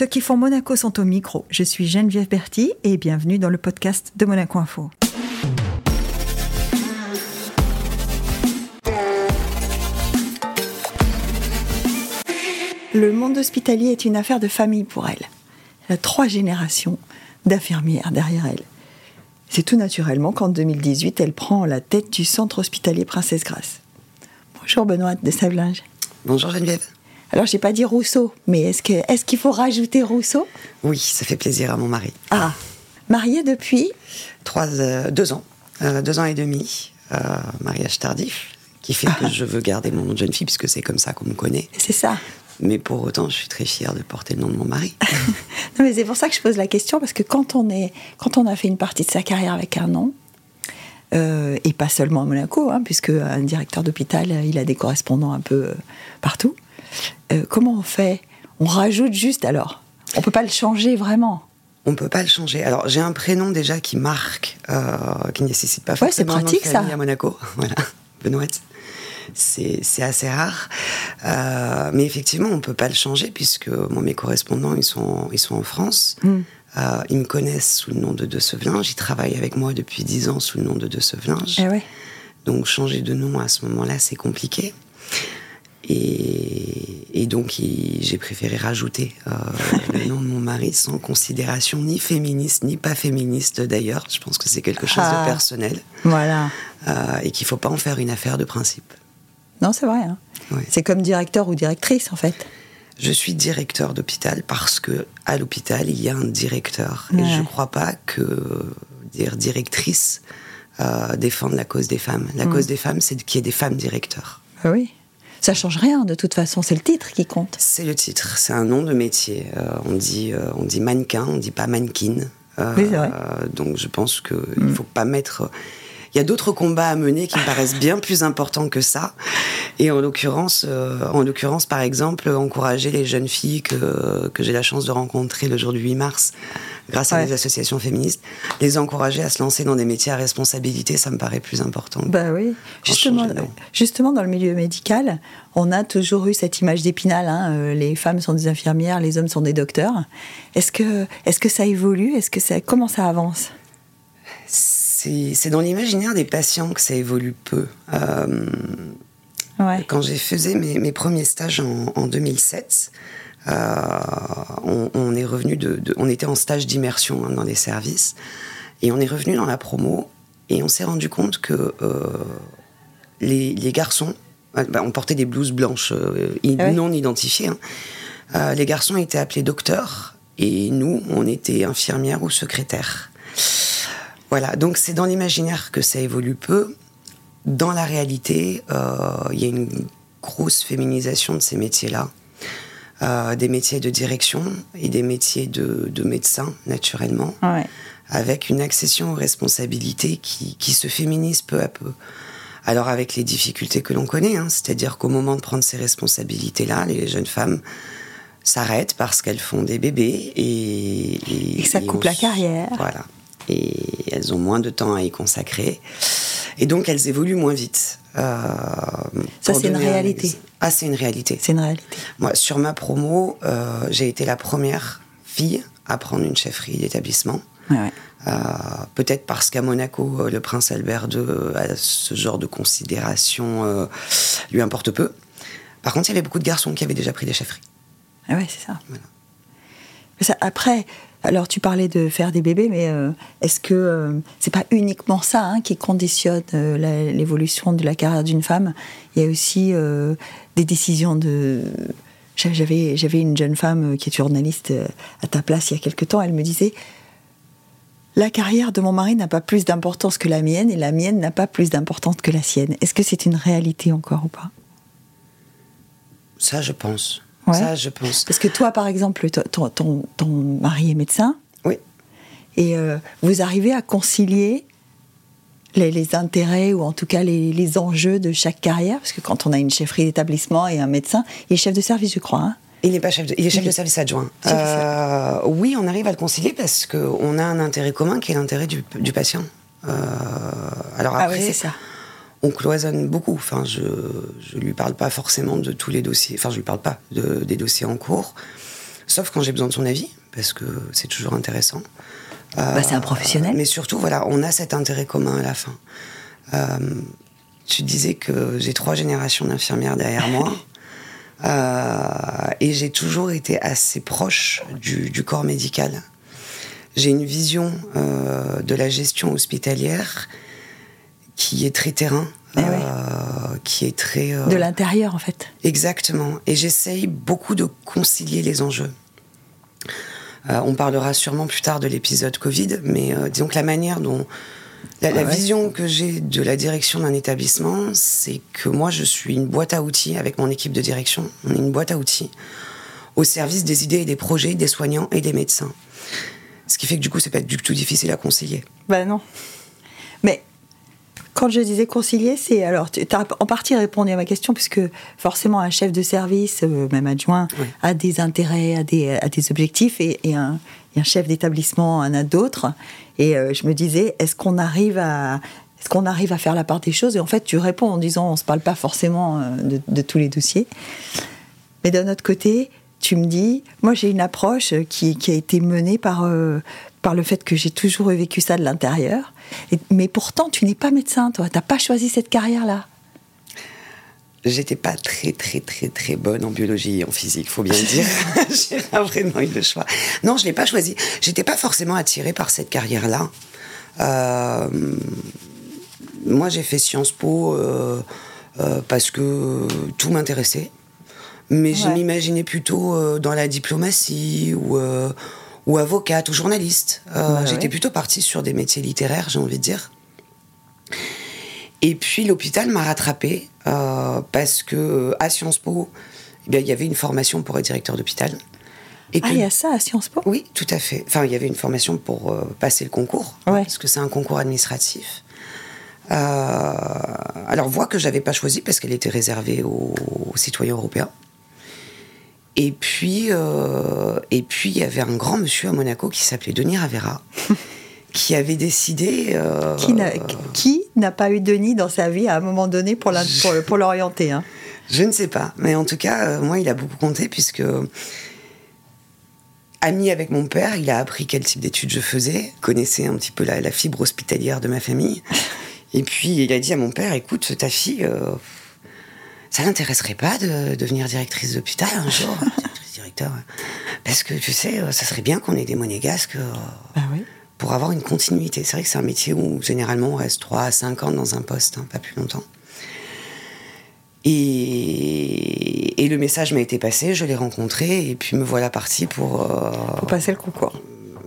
Ceux qui font Monaco sont au micro. Je suis Geneviève Berti et bienvenue dans le podcast de Monaco Info. Le monde hospitalier est une affaire de famille pour elle. Elle a trois générations d'infirmières derrière elle. C'est tout naturellement qu'en 2018, elle prend la tête du centre hospitalier Princesse Grasse. Bonjour Benoît de Savelinge. Bonjour Geneviève. Alors, j'ai pas dit Rousseau, mais est-ce qu'il est qu'il faut rajouter Rousseau? Oui, ça fait plaisir à mon mari. Ah, marié depuis? Trois, euh, deux ans, euh, deux ans et demi, euh, mariage tardif, qui fait que je veux garder mon nom de jeune fille, puisque c'est comme ça qu'on me connaît. C'est ça. Mais pour autant, je suis très fière de porter le nom de mon mari. non, mais c'est pour ça que je pose la question, parce que quand on, est, quand on a fait une partie de sa carrière avec un nom, et pas seulement à Monaco, hein, puisque un directeur d'hôpital, il a des correspondants un peu partout. Euh, comment on fait? On rajoute juste alors On peut pas le changer vraiment? On peut pas le changer. Alors j'ai un prénom déjà qui marque, euh, qui nécessite pas forcément ouais, pratique, ça. à Monaco. Voilà, Benoît. C'est assez rare, euh, mais effectivement on peut pas le changer puisque mes correspondants ils sont ils sont en France. Hmm. ils me connaissent sous le nom de De Sevelinge. Ils travaillent avec moi depuis dix ans sous le nom de De Sevelinge. Eh Donc changer de nom à ce moment-là c'est compliqué. Et, donc, j'ai préféré rajouter euh, le nom de mon mari sans considération ni féministe, ni pas féministe d'ailleurs. Je pense que c'est quelque chose de ah. personnel. Voilà. Euh, et qu'il ne faut pas en faire une affaire de principe. Non, c'est vrai. Hein. C'est comme directeur ou directrice, en fait. Je suis directeur d'hôpital parce que à l'hôpital, il y a un directeur. Et je ne crois pas que dire directrice euh, défende la cause des femmes. La mm. cause des femmes, c'est qu'il y ait des femmes directeurs. Ah oui. Ça change rien, de toute façon, c'est le titre qui compte. C'est le titre, c'est un nom de métier. Euh, on, dit, euh, on dit mannequin, on dit pas mannequin. Euh, oui, vrai. donc je pense qu'il ne faut pas mettre. Il y a d'autres combats à mener qui me paraissent bien plus importants que ça. Et en l'occurrence, en l'occurrence, par exemple, encourager les jeunes filles que, que j'ai la chance de rencontrer le jour du 8 mars grâce à des associations féministes, les encourager à se lancer dans des métiers à responsabilité, ça me paraît plus important. Bah oui, justement, justement dans le milieu médical, on a toujours eu cette image d'épinal. Hein, euh, les femmes sont des infirmières, les hommes sont des docteurs. Est-ce que, est que ça évolue? Est-ce que ça, comment ça avance? C'est dans l'imaginaire des patients que ça évolue peu. Euh, quand j'ai fait mes, premiers stages en, en 2007, euh, on, est revenu de, on était en stage d'immersion hein, dans les services et on est revenu dans la promo et on s'est rendu compte que euh, les, garçons, bah, on portait des blouses blanches ah non identifiées. Hein. les garçons étaient appelés docteurs et nous, on était infirmières ou secrétaires. Voilà, donc c'est dans l'imaginaire que ça évolue peu. Dans la réalité, il y a une grosse féminisation de ces métiers-là. Euh, des métiers de direction et des métiers de, de médecin, naturellement, avec une accession aux responsabilités qui, qui, se féminise peu à peu. Alors avec les difficultés que l'on connaît, hein, c'est-à-dire qu'au moment de prendre ces responsabilités-là, les jeunes femmes s'arrêtent parce qu'elles font des bébés et, et, ça coupe la carrière. Voilà. Et elles ont moins de temps à y consacrer. Et donc elles évoluent moins vite. Euh, ça, c'est une réalité. Ah, c'est une réalité. C'est une réalité. Moi, sur ma promo, euh, j'ai été la première fille à prendre une chefferie d'établissement. Euh, peut-être parce qu'à Monaco, le prince Albert II a ce genre de considération lui importe peu. Par contre, il y avait beaucoup de garçons qui avaient déjà pris des chefferies. Ah ouais, c'est ça. ça. Après, alors, tu parlais de faire des bébés, mais euh, est-ce que euh, c'est pas uniquement ça hein, qui conditionne euh, l'évolution de la carrière d'une femme? Il y a aussi des décisions de. J'avais, j'avais une jeune femme qui est journaliste à ta place il y a quelque temps. Elle me disait La carrière de mon mari n'a pas plus d'importance que la mienne et la mienne n'a pas plus d'importance que la sienne. Est-ce que c'est une réalité encore ou pas? Ça, je pense. Ça, je pense. Parce que toi, par exemple, ton, ton, mari est médecin. Oui. Et euh, vous arrivez à concilier les, intérêts ou en tout cas les, enjeux de chaque carrière? Parce que quand on a une chefferie d'établissement et un médecin, il est chef de service, je crois. Hein. il n'est pas chef de, il est chef de service adjoint. Euh, oui, on arrive à le concilier parce qu'on a un intérêt commun qui est l'intérêt du, patient. Euh, alors après, ah oui, c'est ça on cloisonne beaucoup. Enfin, je ne lui parle pas forcément de tous les dossiers. Enfin, je lui parle pas de, des dossiers en cours. sauf quand j'ai besoin de son avis, parce que c'est toujours intéressant. Bah, c'est un professionnel. mais surtout, voilà, on a cet intérêt commun à la fin. tu disais que j'ai trois générations d'infirmières derrière moi. et j'ai toujours été assez proche du, du corps médical. J'ai une vision de la gestion hospitalière qui est très terrain, eh euh, qui est très... Euh, de l'intérieur, en fait. Exactement. Et j'essaye beaucoup de concilier les enjeux. Euh, on parlera sûrement plus tard de l'épisode Covid, mais disons que la manière dont... La, vision que j'ai de la direction d'un établissement, c'est que moi, je suis une boîte à outils avec mon équipe de direction. On est une boîte à outils au service des idées et des projets des soignants et des médecins. Ce qui fait que du coup, c'est pas du tout difficile à concilier. Ben non. Mais quand je disais concilier, c'est alors tu as en partie répondu à ma question puisque forcément un chef de service, euh, même adjoint, a des intérêts, a des, a des objectifs et, un, un, chef d'établissement en a d'autres. Et euh, je me disais, est-ce qu'on arrive à est-ce qu'on arrive à faire la part des choses? Et en fait, tu réponds en disant, on se parle pas forcément euh, de, de tous les dossiers. Mais d'un autre côté, tu me dis, moi j'ai une approche qui, qui, a été menée par, par le fait que j'ai toujours vécu ça de l'intérieur. Mais pourtant, tu n'es pas médecin, toi. Tu n'as pas choisi cette carrière-là. J'étais pas très, très, très, très bonne en biologie et en physique, faut bien le dire. j'ai pas vraiment eu le choix. Non, je l'ai pas choisi. J'étais pas forcément attirée par cette carrière-là. Euh, moi, j'ai fait Sciences Po euh, euh, parce que tout m'intéressait. Mais je m''imaginais plutôt dans la diplomatie ou ou avocate ou journaliste. Euh, j'étais plutôt partie sur des métiers littéraires, j'ai envie de dire. Et puis l'hôpital m'a rattrapée euh, parce que à Sciences Po, eh il y avait une formation pour être directeur d'hôpital. Et ah, il y a ça à Sciences Po? Oui, tout à fait. Enfin, il y avait une formation pour euh, passer le concours, parce que c'est un concours administratif. alors, voie que j'avais pas choisie parce qu'elle était réservée aux citoyens européens. Et puis, euh, et puis il y avait un grand monsieur à Monaco qui s'appelait Denis Ravera, qui avait décidé. Euh, qui n'a pas eu Denis dans sa vie à un moment donné pour l'orienter hein? Je ne sais pas, mais en tout cas, euh, moi, il a beaucoup compté puisque ami avec mon père, il a appris quel type d'études je faisais, connaissait un petit peu la, la, fibre hospitalière de ma famille. Et puis il a dit à mon père, écoute, ta fille, ça n'intéresserait pas de devenir directrice d'hôpital un jour directeur Parce que tu sais, ça serait bien qu'on ait des monégasques euh, bah pour avoir une continuité. C'est vrai que c'est un métier où généralement on reste 3 à 5 ans dans un poste, hein, pas plus longtemps. Et, et, le message m'a été passé, je l'ai rencontré, et puis me voilà parti pour. Euh, pour passer le concours.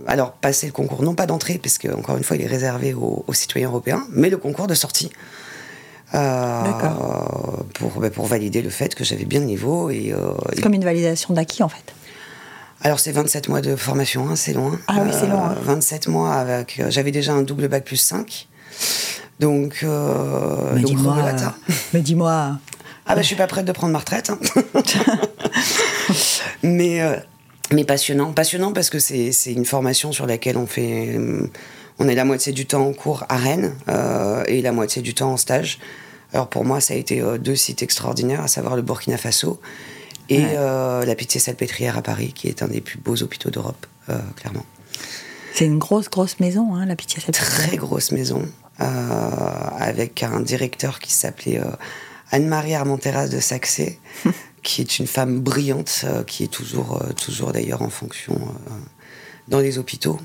Alors, passer le concours, non pas d'entrée, parce que, encore une fois, il est réservé aux citoyens européens, mais le concours de sortie. Euh, pour, bah, pour valider le fait que j'avais bien le niveau. Et, euh, c'est comme une validation d'acquis en fait. Alors c'est 27 mois de formation, hein, c'est long. Ah oui, c'est long. 27 hein. mois avec. Euh, j'avais déjà un double bac plus 5. Donc. mais dis-moi. mais dis-moi. Ah bah je suis pas prête de prendre ma retraite. Hein. mais, mais passionnant. Passionnant parce que c'est, c'est une formation sur laquelle on fait. On est la moitié du temps en cours à Rennes et la moitié du temps en stage. Alors pour moi, ça a été euh, deux sites extraordinaires, à savoir le Burkina Faso et euh, la Pitié-Salpêtrière à Paris, qui est un des plus beaux hôpitaux d'Europe, euh, clairement. C'est une grosse, grosse maison, hein, la Pitié-Salpêtrière. Très grosse maison, avec un directeur qui s'appelait Anne-Marie Armenteras de Saxé, qui est une femme brillante, qui est toujours, toujours d'ailleurs en fonction dans les hôpitaux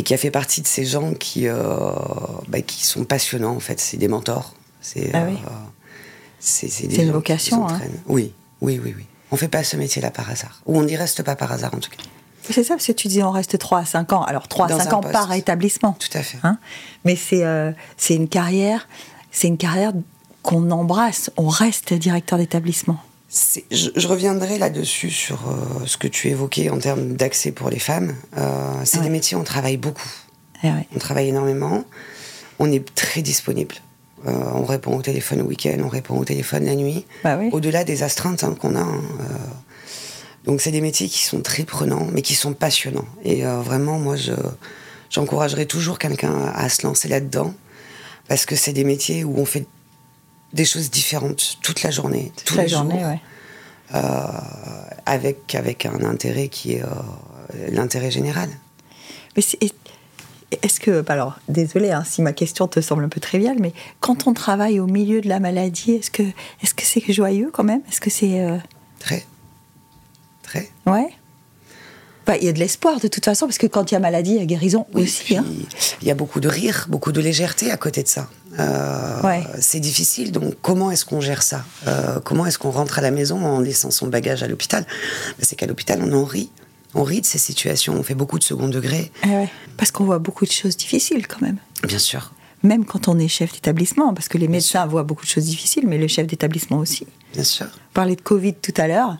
et qui a fait partie de ces gens qui, euh, bah, qui sont passionnants, en fait. C'est des mentors. C'est ah oui. euh, une vocation. Hein. Oui, oui, oui, oui. On fait pas ce métier-là par hasard. Ou on n'y reste pas par hasard, en tout cas. C'est ça, parce que tu dis on reste 3 à 5 ans. Alors 3 à 5 ans par établissement. Tout à fait. Hein Mais c'est euh, c'est une carrière, c'est une carrière qu'on embrasse. On reste directeur d'établissement. Je, reviendrai là-dessus sur euh, ce que tu évoquais en termes d'accès pour les femmes. Euh, c'est des métiers où on travaille beaucoup. Eh on travaille énormément. On est très disponible. Euh, on répond au téléphone le week-end, on répond au téléphone la nuit. Bah Au-delà des astreintes hein, qu'on a. Hein, donc c'est des métiers qui sont très prenants, mais qui sont passionnants. Et vraiment, moi, je, j'encouragerais toujours quelqu'un à se lancer là-dedans. Parce que c'est des métiers où on fait des choses différentes toute la journée. Toute la journée, ouais. avec, avec un intérêt qui est l'intérêt général. Mais est-ce que, bah alors, désolé hein, si ma question te semble un peu triviale, mais quand on travaille au milieu de la maladie, est-ce que est-ce que c'est joyeux quand même? Est-ce que c'est très, très. Ouais? Bah, il y a de l'espoir de toute façon, parce que quand il y a maladie, il y a guérison aussi. Hein. Il y a beaucoup de rire, beaucoup de légèreté à côté de ça. Euh, c'est difficile, donc comment est-ce qu'on gère ça? Euh, Comment est-ce qu'on rentre à la maison en laissant son bagage à l'hôpital? Bah, C'est qu'à l'hôpital, on en rit. On rit de ces situations, on fait beaucoup de second degré. Eh parce qu'on voit beaucoup de choses difficiles quand même. Bien sûr. Même quand on est chef d'établissement, parce que les médecins voient beaucoup de choses difficiles, mais le chef d'établissement aussi. Bien sûr. Parler de Covid tout à l'heure,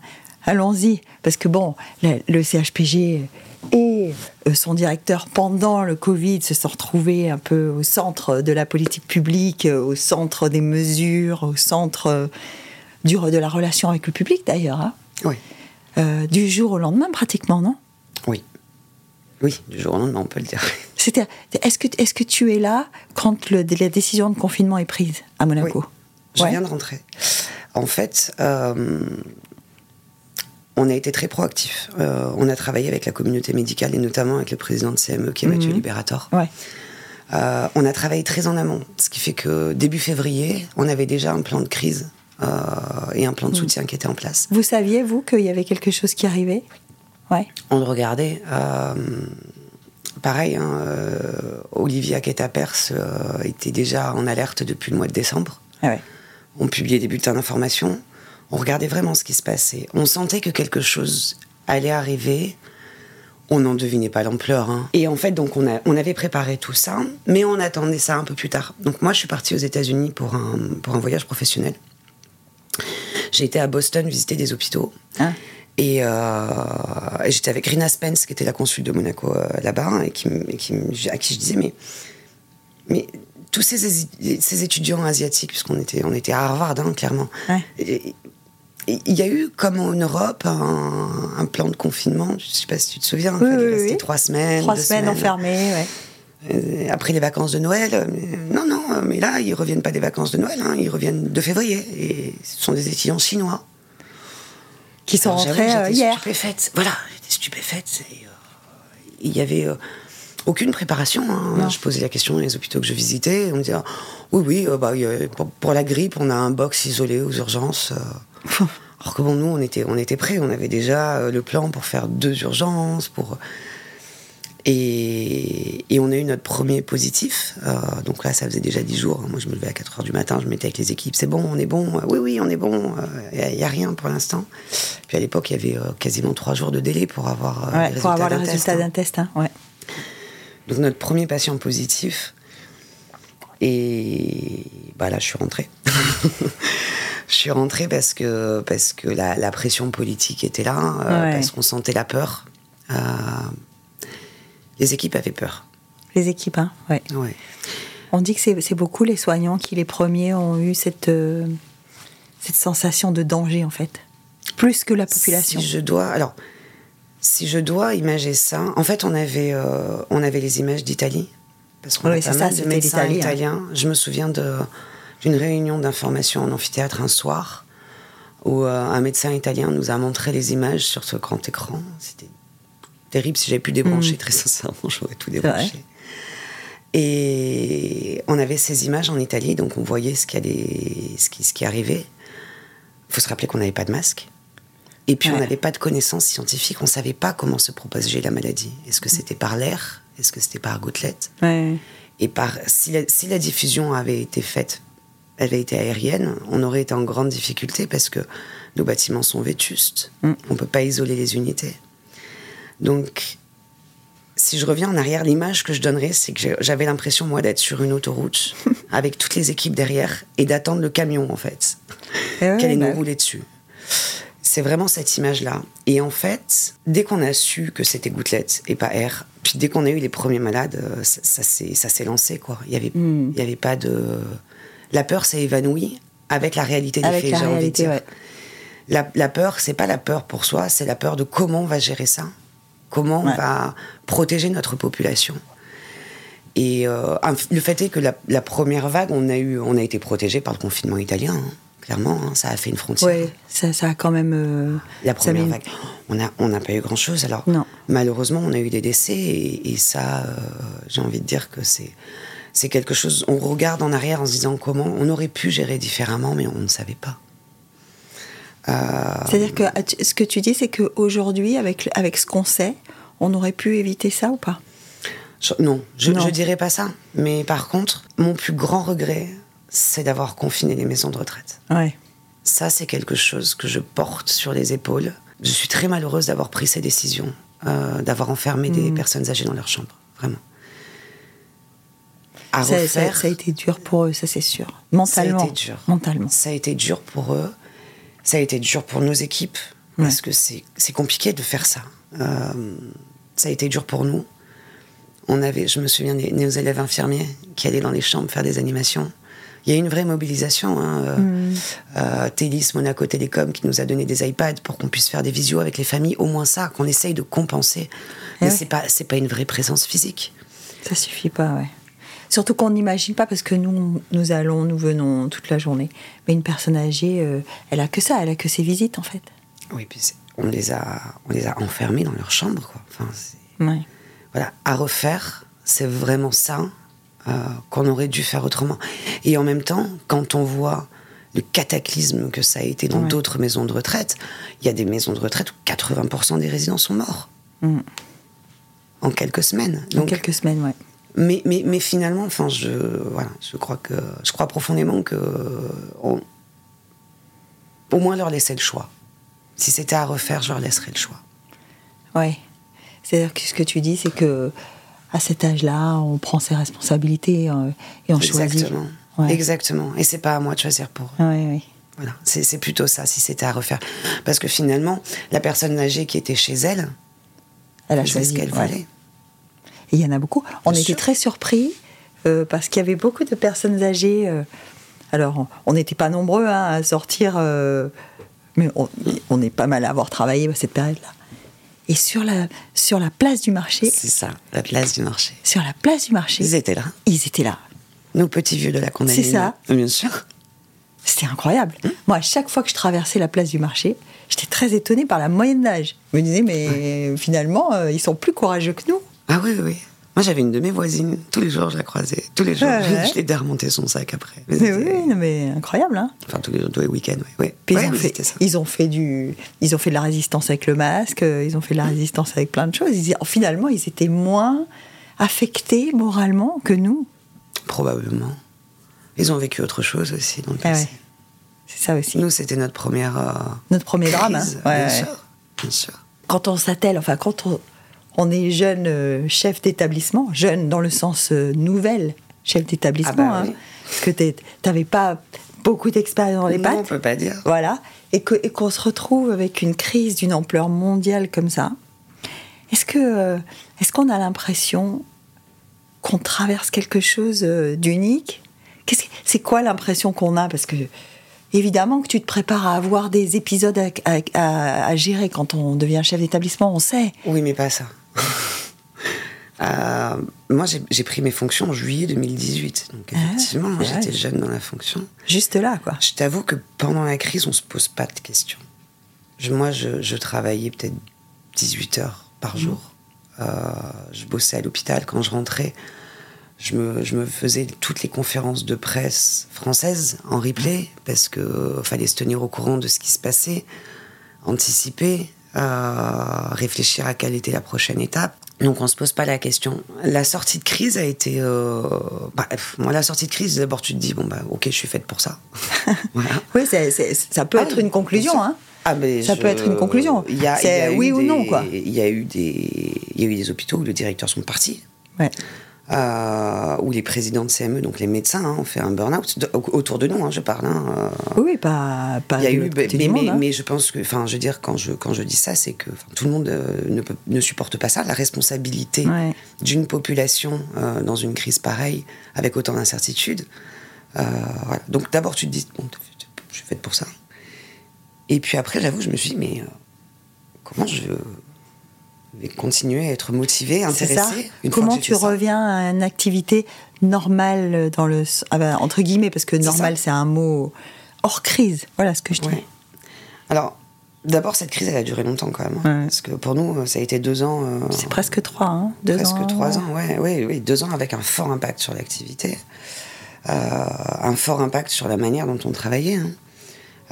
allons-y. Parce que bon, le, CHPG et euh, son directeur, pendant le Covid, se sont retrouvés un peu au centre de la politique publique, euh, au centre des mesures, au centre euh, du, de la relation avec le public d'ailleurs. Hein. oui. du jour au lendemain, pratiquement, non? Oui. Oui, du jour au lendemain, on peut le dire. Est-ce que, est que tu es là quand le, la décision de confinement est prise à Monaco? Je viens de rentrer. En fait, on a été très proactif. Euh, on a travaillé avec la communauté médicale et notamment avec le président de CME qui est Mathieu mhm. Libérator. Euh, on a travaillé très en amont, ce qui fait que début février, on avait déjà un plan de crise euh, et un plan de mhm. soutien qui était en place. Vous saviez, vous, qu'il y avait quelque chose qui arrivait? Ouais. On le regardait. pareil, hein, Olivier Aketa-Pers était déjà en alerte depuis le mois de décembre. Ah on publiait des bulletins d'information on regardait vraiment ce qui se passait. On sentait que quelque chose allait arriver. On n'en devinait pas l'ampleur. Hein. Et en fait, donc on, a, on avait préparé tout ça, mais on attendait ça un peu plus tard. Donc moi, je suis partie aux États-Unis pour un, pour un voyage professionnel. J'ai été à Boston visiter des hôpitaux. Et, euh, j'étais avec Rina Spence, qui était la consul de Monaco euh, là-bas, hein, et, qui, à qui je disais, mais, mais tous ces, ces étudiants asiatiques, puisqu'on était, on était à Harvard, hein, clairement, il y a eu, comme en Europe, un, plan de confinement. Je ne sais pas si tu te souviens. Oui, trois semaines. Trois semaines, enfermées, euh, Après les vacances de Noël. Euh, non, non, mais là, ils reviennent pas des vacances de Noël. Hein, ils reviennent de février. Et ce sont des étudiants chinois. Qui sont rentrés euh, hier. Stupéfaite. Voilà, j'étais stupéfaite. il y avait aucune préparation. Hein. Je posais la question dans les hôpitaux que je visitais. On me disait oui, oui, bah, pour, la grippe, on a un box isolé aux urgences. Alors que bon, nous, on était, on était prêts, on avait déjà euh, le plan pour faire deux urgences, pour... Et, et on a eu notre premier positif. Euh, donc là, ça faisait déjà dix jours. Moi, je me levais à 4 heures du matin, je mettais avec les équipes. C'est bon, on est bon. Oui, oui, on est bon. Il euh, n'y a, rien pour l'instant. Puis à l'époque, il y avait quasiment trois jours de délai pour avoir, ouais, pour avoir le résultat d'un test. Hein. Ouais. Donc notre premier patient positif. Et bah là, je suis rentrée. Je suis rentrée parce que, parce que la, pression politique était là, euh, parce qu'on sentait la peur. Euh, les équipes avaient peur. Les équipes, hein, ouais. On dit que c'est beaucoup les soignants qui, les premiers, ont eu cette, euh, cette sensation de danger, en fait. Plus que la population. Si je dois. Alors, si je dois imager ça, en fait, on avait, on avait les images d'Italie. Parce qu'on pas mal de médecins hein. italiens. Je me souviens de d'une réunion d'information en amphithéâtre un soir où euh, un médecin italien nous a montré les images sur ce grand écran. C'était terrible. Si j'avais pu débrancher, mm. très sincèrement, j'aurais tout débranché. Et on avait ces images en Italie, donc on voyait ce qui, allait, ce qui, ce qui arrivait. Il faut se rappeler qu'on n'avait pas de masque. Et puis on n'avait pas de connaissances scientifiques, on ne savait pas comment se propageait la maladie. Est-ce que c'était par l'air? Est-ce que c'était par gouttelette? Et par, si si la diffusion avait été faite avait été aérienne, on aurait été en grande difficulté parce que nos bâtiments sont vétustes. Mm. On ne peut pas isoler les unités. Donc, si je reviens en arrière, l'image que je donnerais, c'est que j'avais l'impression, moi, d'être sur une autoroute avec toutes les équipes derrière et d'attendre le camion, en fait, eh qu'elle allait nous bah rouler dessus. C'est vraiment cette image-là. Et en fait, dès qu'on a su que c'était gouttelette et pas air, puis dès qu'on a eu les premiers malades, euh, ça, ça s'est lancé, quoi. Il n'y avait, mm. avait pas de la peur s'est évanouie avec la réalité des faits, j'ai envie de dire. La, la, peur, c'est pas la peur pour soi, c'est la peur de comment on va gérer ça, comment on va protéger notre population. Et euh, le fait est que la, première vague, on a, eu, on a été protégé par le confinement italien. Hein. clairement, hein, ça a fait une frontière. Oui, ça, ça, a quand même. Euh, la première vague, on n'a on a pas eu grand-chose. Alors, non. malheureusement, on a eu des décès et, ça, euh, j'ai envie de dire que c'est. C'est quelque chose, on regarde en arrière en se disant comment on aurait pu gérer différemment, mais on ne savait pas. Euh, C'est-à-dire que ce que tu dis, c'est qu'aujourd'hui, avec, avec ce qu'on sait, on aurait pu éviter ça ou pas? Non, je ne dirais pas ça. Mais par contre, mon plus grand regret, c'est d'avoir confiné les maisons de retraite. Ouais. Ça, c'est quelque chose que je porte sur les épaules. Je suis très malheureuse d'avoir pris ces décisions, euh, d'avoir enfermé des mm. personnes âgées dans leur chambre, vraiment. À ça, refaire, ça, a été dur pour eux, ça c'est sûr. Mentalement. Ça a été dur. Mentalement. Ça a été dur pour eux. Ça a été dur pour nos équipes, parce que c'est compliqué de faire ça. Euh, ça a été dur pour nous. On avait, je me souviens, des, nos élèves infirmiers qui allaient dans les chambres faire des animations. Il y a une vraie mobilisation. Hein. Euh, mm. euh, Télis, Monaco Télécom, qui nous a donné des iPads pour qu'on puisse faire des visios avec les familles. Au moins ça, qu'on essaye de compenser. Eh Mais c'est pas, c'est pas une vraie présence physique. Ça suffit pas, ouais. Surtout qu'on n'imagine pas, parce que nous, nous allons, nous venons toute la journée. Mais une personne âgée, euh, elle a que ça, elle a que ses visites, en fait. Oui, puis on les a, on les a enfermés dans leur chambre, quoi. Enfin, ouais. Voilà, à refaire, c'est vraiment ça euh, qu'on aurait dû faire autrement. Et en même temps, quand on voit le cataclysme que ça a été dans d'autres maisons de retraite, il y a des maisons de retraite où 80% des résidents sont morts. Mm. En quelques semaines. en quelques semaines, ouais. Mais, mais, mais finalement, enfin, je, voilà, je, crois que, je crois profondément que au moins leur laisser le choix. Si c'était à refaire, je leur laisserais le choix. Oui. C'est-à-dire que ce que tu dis, c'est que à cet âge-là, on prend ses responsabilités euh, et on choisit. Exactement. Exactement. Et c'est pas à moi de choisir pour eux. Oui. Voilà. C'est plutôt ça, si c'était à refaire. Parce que finalement, la personne âgée qui était chez elle, elle a choisi ce qu'elle voulait. Et il y en a beaucoup. On était très surpris euh, parce qu'il y avait beaucoup de personnes âgées. Euh, alors, on n'était pas nombreux hein, à sortir, euh, mais on, est pas mal à avoir travaillé à cette période-là. Et sur la, sur la place du marché. C'est ça, la place du marché. Sur la place du marché. Ils étaient là. Ils étaient là. Nos petits vieux de la condamnée. C'est ça. Bien sûr. C'était incroyable. Hum. Moi, à chaque fois que je traversais la place du marché, j'étais très étonnée par la moyenne d'âge. Je me disais, mais finalement, ils sont plus courageux que nous. Ah oui, oui. Moi, j'avais une de mes voisines, tous les jours, je la croisais. Tous les jours, je, l'ai remonter son sac après. Mais, oui, mais incroyable, hein Enfin, tous les, tous les week-ends, oui. Puis ils, ont fait, ils, ont fait, du, ils ont fait de la résistance avec le masque, ils ont fait de la résistance avec plein de choses. finalement, ils étaient moins affectés moralement que nous. Probablement. Ils ont vécu autre chose aussi dans le ah C'est ça aussi. Nous, c'était notre première. Euh, notre premier drame, hein bien, sûr, bien sûr. Quand on s'attelle, enfin, quand on, on est jeune euh, chef d'établissement, jeune dans le sens euh, nouvelle chef d'établissement, ah bah hein, parce que tu n'avais pas beaucoup d'expérience dans les pattes. on peut pas dire. Voilà, et qu'on se retrouve avec une crise d'une ampleur mondiale comme ça. Est-ce que euh, est-ce qu'on a l'impression qu'on traverse quelque chose d'unique? C'est quoi l'impression qu'on a? Parce que évidemment que tu te prépares à avoir des épisodes à gérer quand on devient chef d'établissement, on sait. Oui, mais pas ça. Euh, moi, j'ai pris mes fonctions en juillet 2018. Donc, ah, effectivement, j'étais jeune dans la fonction. Juste là, quoi. Je t'avoue que pendant la crise, on se pose pas de questions. moi, je, travaillais peut-être 18 heures par mmh. jour. Euh, je bossais à l'hôpital. Quand je rentrais, je me, je me, faisais toutes les conférences de presse françaises en replay parce qu'il fallait se tenir au courant de ce qui se passait, anticiper réfléchir à quelle était la prochaine étape. Donc on se pose pas la question. La sortie de crise a été, euh, bah, moi la sortie de crise d'abord tu te dis bon bah ok je suis faite pour ça. oui ça peut ah être une conclusion hein. Ah, mais ça peut être une conclusion. C'est oui ou non quoi. Il y a eu des il y a eu des hôpitaux où les directeurs sont partis. Ouais. Euh, où les présidents de CME, donc les médecins, hein, ont fait un burn-out autour de nous, hein, je parle. Hein, euh. oui, pas. pas il y a eu, mais, mais, je pense que, enfin, je veux dire, quand je quand je dis ça, c'est que tout le monde euh, ne, ne supporte pas ça. La responsabilité d'une population dans une crise pareille, avec autant d'incertitudes. Voilà. Donc d'abord, tu te dis, bon, je suis faite pour ça. Et puis après, j'avoue, je me suis dit, mais comment je et continuer à être motivé, intéressé. Comment tu reviens à une activité normale dans le ah ben, entre guillemets parce que normal c'est un mot hors crise. Voilà ce que je dis. Alors, d'abord, cette crise, elle a duré longtemps quand même. Hein. Parce que pour nous, ça a été deux ans. Euh, c'est presque trois, hein deux presque trois ans, ouais, ouais, oui, deux ans avec un fort impact sur l'activité. Euh, un fort impact sur la manière dont on travaillait. Hein.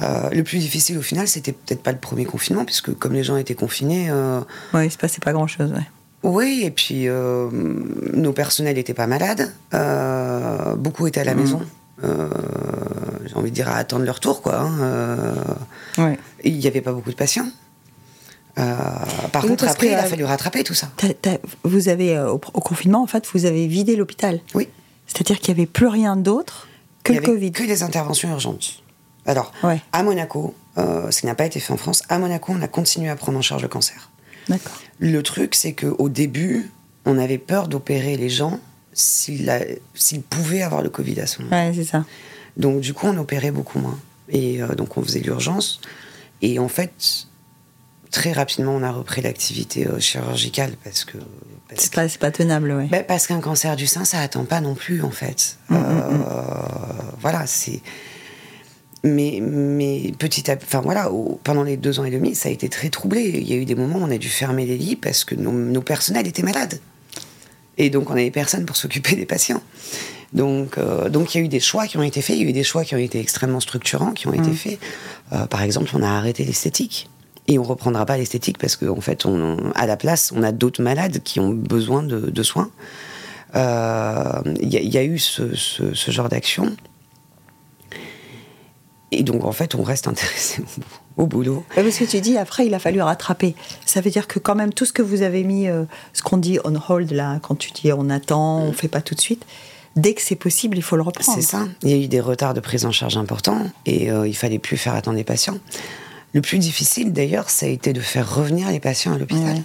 Euh, le plus difficile au final, c'était peut-être pas le premier confinement, puisque comme les gens étaient confinés. oui, il se passait pas grand-chose, ouais. Oui, et puis nos personnels n'étaient pas malades, beaucoup étaient à la mm. maison. J'ai envie de dire à attendre leur tour, quoi. Hein, il n'y avait pas beaucoup de patients. par contre, après, il a fallu rattraper tout ça. vous avez, au, confinement, en fait, vous avez vidé l'hôpital. Oui. C'est-à-dire qu'il n'y avait plus rien d'autre que le Covid. Que des interventions urgentes. Alors, à Monaco, euh, ce qui n'a pas été fait en France, à Monaco, on a continué à prendre en charge le cancer. D'accord. Le truc, c'est qu'au début, on avait peur d'opérer les gens s'ils pouvaient avoir le Covid à ce moment. Ouais, c'est ça. Donc, du coup, on opérait beaucoup moins. Et euh, donc, on faisait l'urgence. Et en fait, très rapidement, on a repris l'activité euh, chirurgicale parce que. C'est pas, pas, tenable, oui. Ben, parce qu'un cancer du sein, ça attend pas non plus, en fait. Mm, mm, mm. Euh, voilà, c'est. Mais, mais petit à enfin voilà, pendant les deux ans et demi, ça a été très troublé. Il y a eu des moments où on a dû fermer les lits parce que nos, personnels étaient malades. Et donc, on n'avait personne pour s'occuper des patients. Donc, euh, donc, il y a eu des choix qui ont été faits. Il y a eu des choix qui ont été extrêmement structurants, qui ont été faits. par exemple, on a arrêté l'esthétique. Et on reprendra pas l'esthétique parce qu'en en fait, on, à la place, on a d'autres malades qui ont besoin de, soins. Il euh, y, a eu ce, genre d'action. Et donc, en fait, on reste intéressé au, boulot. Parce que tu dis, après, il a fallu rattraper. Ça veut dire que quand même, tout ce que vous avez mis, euh, ce qu'on dit on hold, là, quand tu dis on attend, on fait pas tout de suite, dès que c'est possible, il faut le reprendre. C'est ça. Il y a eu des retards de prise en charge importants et euh, il fallait plus faire attendre les patients. Le plus difficile, d'ailleurs, ça a été de faire revenir les patients à l'hôpital.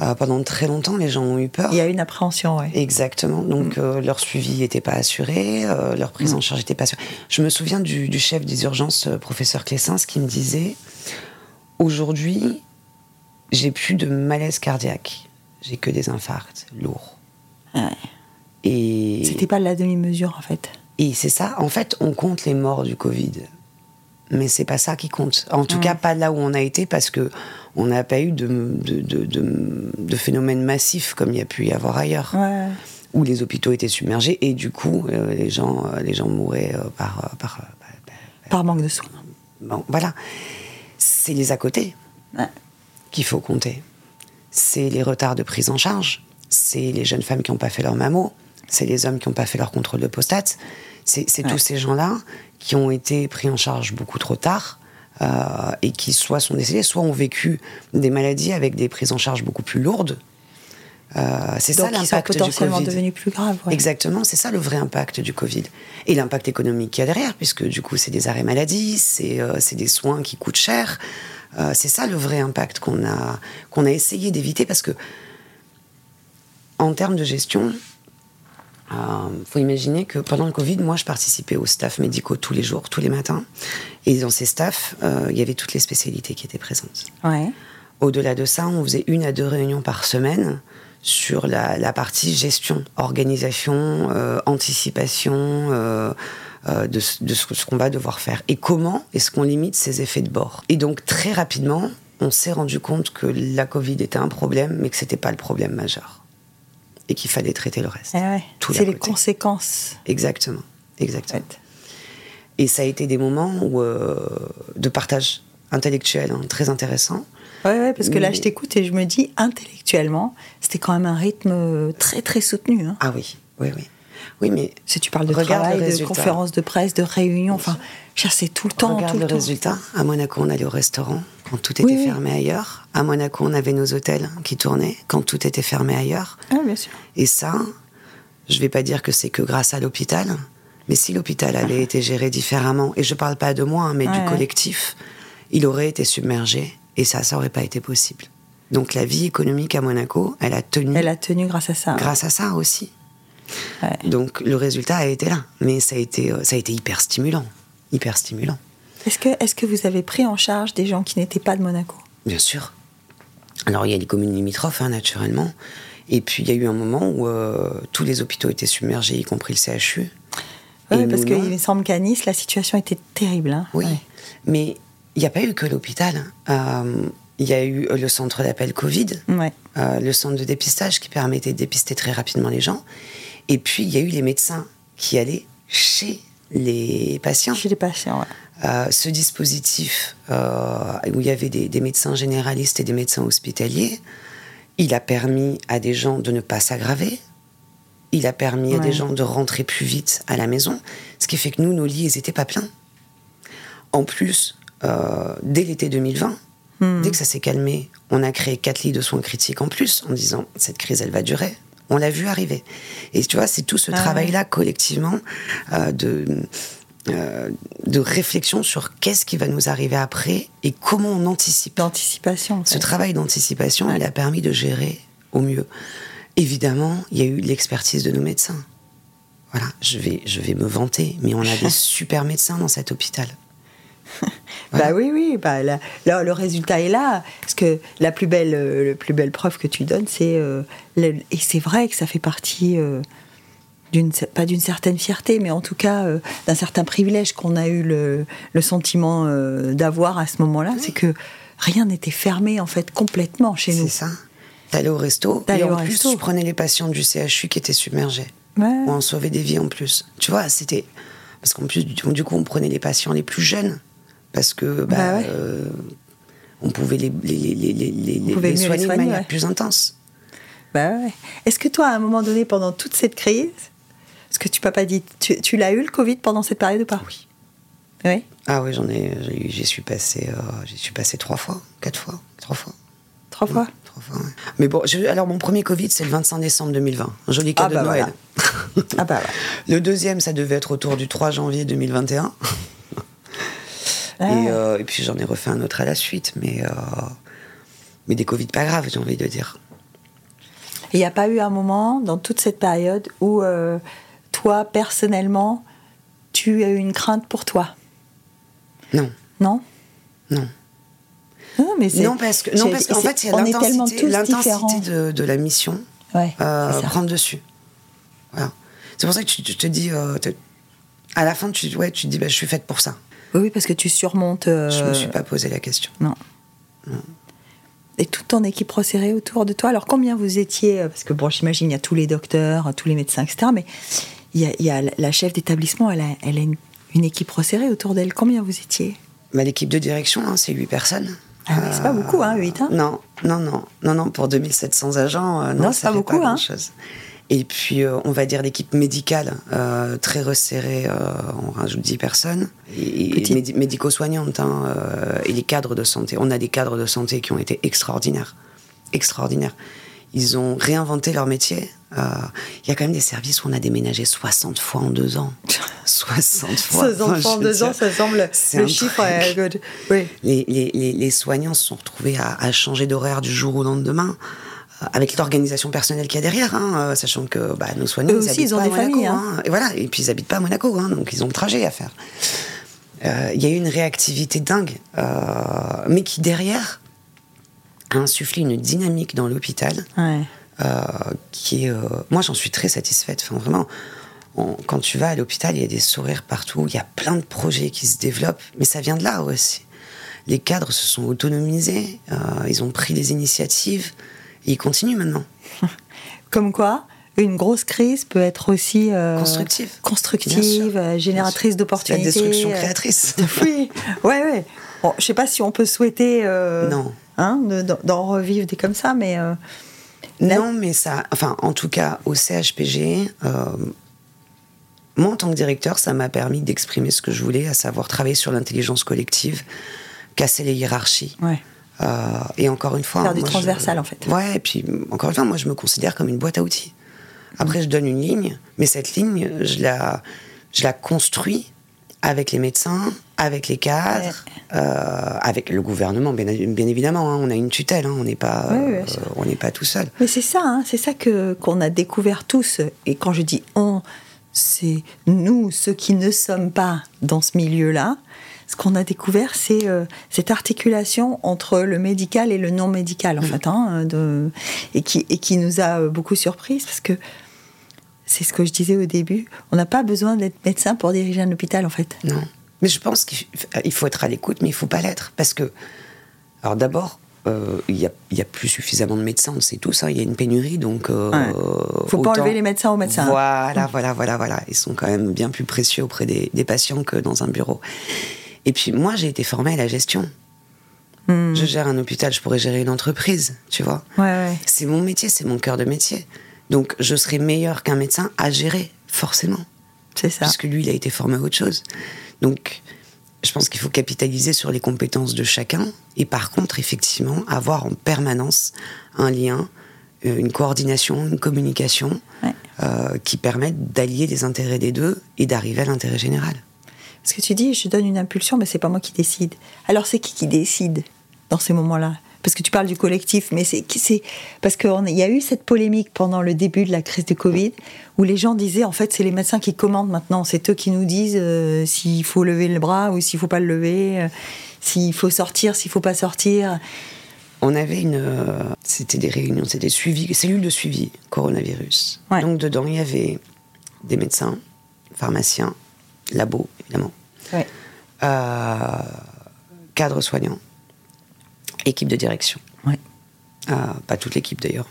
Euh, pendant très longtemps, les gens ont eu peur. Il y a une appréhension, oui. Exactement. Donc, mm. euh, leur suivi n'était pas assuré, euh, leur prise en mm. charge n'était pas assurée. Je me souviens du, chef des urgences, professeur Clessens, qui me disait Aujourd'hui, j'ai plus de malaise cardiaque. J'ai que des infarcts lourds. Ouais. Et. C'était pas la demi-mesure, en fait. Et c'est ça. En fait, on compte les morts du Covid mais c'est pas ça qui compte. En tout cas, pas là où on a été parce que on n'a pas eu de, de, de, de, phénomènes massifs comme il y a pu y avoir ailleurs. Où les hôpitaux étaient submergés et du coup, euh, les, gens, euh, les gens mouraient euh, par, par, par, manque de soins. Bon, voilà. C'est les à côté qu'il faut compter. C'est les retards de prise en charge. C'est les jeunes femmes qui n'ont pas fait leur mammo. C'est les hommes qui n'ont pas fait leur contrôle de prostate. C'est tous ces gens-là qui ont été pris en charge beaucoup trop tard. Euh, et qui soit sont décédés, soit ont vécu des maladies avec des prises en charge beaucoup plus lourdes. Euh, c'est ça l'impact du Covid. devenus plus graves. Exactement, c'est ça le vrai impact du Covid. Et l'impact économique qu'il y a derrière, puisque du coup c'est des arrêts maladie, c'est euh, des soins qui coûtent cher. Euh, c'est ça le vrai impact qu'on a, qu'on a essayé d'éviter, parce que en termes de gestion, il euh, faut imaginer que pendant le Covid, moi, je participais aux staffs médicaux tous les jours, tous les matins. Et dans ces staffs, euh, il y avait toutes les spécialités qui étaient présentes. Au-delà de ça, on faisait une à deux réunions par semaine sur la, partie gestion, organisation, euh, anticipation de, ce, qu'on va devoir faire. Et comment est-ce qu'on limite ces effets de bord Et donc, très rapidement, on s'est rendu compte que la Covid était un problème, mais que ce n'était pas le problème majeur et qu'il fallait traiter le reste. Eh c'est les conséquences. Exactement, exactement. Et ça a été des moments où, euh, de partage intellectuel hein, très intéressant. Oui, ouais, parce que là, je t'écoute et je me dis, intellectuellement, c'était quand même un rythme très, très soutenu. Hein. Ah oui, oui, oui. Oui, mais si tu parles de travail, de conférences de presse, de réunions, enfin, c'est tout le temps. Regarde tout le, le résultat. À Monaco, on allait au restaurant quand tout était fermé ailleurs. À Monaco, on avait nos hôtels qui tournaient quand tout était fermé ailleurs. Ah, bien sûr. Et ça, je vais pas dire que c'est que grâce à l'hôpital, mais si l'hôpital avait été géré différemment, et je parle pas de moi, hein, mais du collectif, il aurait été submergé et ça, ça aurait pas été possible. Donc la vie économique à Monaco, elle a tenu. Elle a tenu grâce à ça. Grâce à ça aussi. Donc le résultat a été là, mais ça a été, euh, ça a été hyper stimulant, hyper stimulant. Est-ce que, est que vous avez pris en charge des gens qui n'étaient pas de Monaco? Bien sûr. Alors il y a les communes limitrophes, hein, naturellement. Et puis il y a eu un moment où euh, tous les hôpitaux étaient submergés, y compris le CHU. Oui, parce qu'il me semble qu'à Nice, la situation était terrible. Hein. Oui, mais il n'y a pas eu que l'hôpital. Euh, il y a eu le centre d'appel Covid, euh, le centre de dépistage qui permettait de dépister très rapidement les gens. Et puis, il y a eu les médecins qui allaient chez les patients. Chez les patients, euh, ce dispositif où il y avait des, médecins généralistes et des médecins hospitaliers, il a permis à des gens de ne pas s'aggraver. Il a permis à des gens de rentrer plus vite à la maison, ce qui fait que nous, nos lits, ils n'étaient pas pleins. En plus, euh, dès l'été 2020, hmm. dès que ça s'est calmé, on a créé quatre lits de soins critiques en plus, en disant cette crise, elle va durer. On l'a vu arriver. Et tu vois, c'est tout ce ah travail-là collectivement euh, de, euh, de réflexion sur qu'est-ce qui va nous arriver après et comment on anticipe. D'anticipation. Ce travail d'anticipation, il a permis de gérer au mieux. Évidemment, il y a eu l'expertise de nos médecins. Voilà, je vais, je vais me vanter, mais on a des super médecins dans cet hôpital. Bah oui, oui, bah, le résultat est là. Parce que la plus belle, euh, plus belle preuve que tu donnes, c'est. Euh, et c'est vrai que ça fait partie. Euh, d'une, pas d'une certaine fierté, mais en tout cas d'un certain privilège qu'on a eu le, sentiment d'avoir à ce moment-là, c'est que rien n'était fermé en fait complètement chez nous. C'est ça. T'allais au resto, et en plus tu prenais les patients du CHU qui étaient submergés. Ouais. on sauvait des vies en plus. Tu vois, c'était parce qu'en plus du coup on prenait les patients les plus jeunes parce que bah, bah euh, on pouvait les, les, les, les soigner, de manière plus intense. Bah ouais. Est-ce que toi, à un moment donné, pendant toute cette crise, ce que tu pas dit, tu, tu l'as eu le Covid pendant cette période ou pas? Oui. Oui? Ah oui, j'en ai, j'y suis passé, euh, j'y suis passé trois fois, quatre fois, trois fois. Trois fois? trois fois Mais bon, alors mon premier Covid, c'est le 25 décembre 2020, un joli cadeau ah bah de Noël. ah bah Le deuxième, ça devait être autour du 3 janvier 2021. Euh, et, puis j'en ai refait un autre à la suite, mais, euh, mais des Covid pas graves, j'ai envie de dire. il n'y a pas eu un moment dans toute cette période où euh, toi, personnellement, tu as eu une crainte pour toi? Non. Non? Non. Non, mais non parce que non parce qu'en fait il y a l'intensité, l'intensité de, de, la mission ouais, prendre dessus. Voilà. C'est pour ça que tu, te dis à la fin tu ouais tu te dis bah, je suis faite pour ça. Oui, parce que tu surmontes. Euh... Je me suis pas posé la question. Non. Et toute ton équipe resserrée autour de toi. Alors combien vous étiez euh, Parce que bon, j'imagine il y a tous les docteurs, tous les médecins, etc. Mais il y a, la chef d'établissement, elle a, elle a une, équipe resserrée autour d'elle. Combien vous étiez? Bah, L'équipe de direction, hein, c'est 8 personnes. Ah, c'est pas beaucoup, hein, 8 hein? Non, non, non, non, non, pour 2700 agents, euh, non, non c'est pas beaucoup, hein. chose. Et puis, euh, on va dire l'équipe médicale, euh, très resserrée, euh, on rajoute 10 personnes. Et, médico-soignantes, hein, et les cadres de santé. On a des cadres de santé qui ont été extraordinaires. Extraordinaires. Ils ont réinventé leur métier. Il y a quand même des services où on a déménagé 60 fois en deux ans. 60 fois. 60 fois en deux ans, ça semble. Le chiffre est. Oui. Les, les, les, soignants se sont retrouvés à, à changer d'horaire du jour au lendemain avec l'organisation personnelle qu'il y a derrière, hein, euh, sachant que bah, nos soignants, Eux aussi, ils, ont des familles. Hein. Hein. et voilà, et puis ils habitent pas à Monaco, donc ils ont le trajet à faire. Euh, il y a eu une réactivité dingue, euh, mais qui derrière a insufflé une dynamique dans l'hôpital, qui est, moi j'en suis très satisfaite. Enfin vraiment, quand tu vas à l'hôpital, il y a des sourires partout, il y a plein de projets qui se développent, mais ça vient de là aussi. Les cadres se sont autonomisés, ils ont pris des initiatives il continue maintenant. Comme quoi une grosse crise peut être aussi euh, constructive, constructive euh, génératrice d'opportunités. La destruction euh, créatrice. oui, ouais, ouais. Bon, je sais pas si on peut souhaiter non. Hein, d'en revivre des comme ça, mais non, mais ça, enfin, en tout cas, au CHPG, moi en tant que directeur, ça m'a permis d'exprimer ce que je voulais, à savoir travailler sur l'intelligence collective, casser les hiérarchies. Ouais. Euh, et encore une fois. Faire du transversal, en fait. Ouais, et puis encore une fois, moi, je me considère comme une boîte à outils. Après, je donne une ligne, mais cette ligne, je la, je la construis avec les médecins, avec les cadres, euh, avec le gouvernement, bien, bien évidemment. Hein, on a une tutelle, hein, on n'est pas, euh, on n'est pas tout seul. Mais c'est ça, hein, c'est ça que qu'on a découvert tous. Et quand je dis on, c'est nous, ceux qui ne sommes pas dans ce milieu-là ce qu'on a découvert, c'est euh, cette articulation entre le médical et le non médical, en mm. fait, hein, de, et, qui, et qui nous a beaucoup surpris parce que c'est ce que je disais au début. On n'a pas besoin d'être médecin pour diriger un hôpital, en fait. Non. Mais je pense qu'il faut être à l'écoute, mais il faut pas l'être. Parce que, alors d'abord, euh, il n'y a, a, plus suffisamment de médecins, on sait tous, hein, il y a une pénurie, donc... Il euh, ne faut pas enlever les médecins aux médecins. Voilà, voilà, voilà, voilà. Ils sont quand même bien plus précieux auprès des, patients que dans un bureau. Et puis moi, j'ai été formée à la gestion. Hmm. Je gère un hôpital, je pourrais gérer une entreprise, tu vois. C'est mon métier, c'est mon cœur de métier. Donc je serai meilleur qu'un médecin à gérer, forcément. C'est ça. Parce que lui, il a été formé à autre chose. Donc je pense qu'il faut capitaliser sur les compétences de chacun et par contre, effectivement, avoir en permanence un lien, euh, une coordination, une communication euh, qui permettent d'allier les intérêts des deux et d'arriver à l'intérêt général. Parce que tu dis, je donne une impulsion, mais c'est pas moi qui décide. Alors c'est qui qui décide dans ces moments-là? Parce que tu parles du collectif, mais c'est parce qu'il y a eu cette polémique pendant le début de la crise du Covid où les gens disaient en fait c'est les médecins qui commandent maintenant, c'est eux qui nous disent euh, s'il faut lever le bras ou s'il faut pas le lever, euh, s'il faut sortir, s'il faut pas sortir. On avait une, euh, c'était des réunions, c'était des suivis, cellules de suivi coronavirus. Donc dedans il y avait des médecins, pharmaciens, labos évidemment, cadres soignants équipe de direction. Euh, pas toute l'équipe d'ailleurs.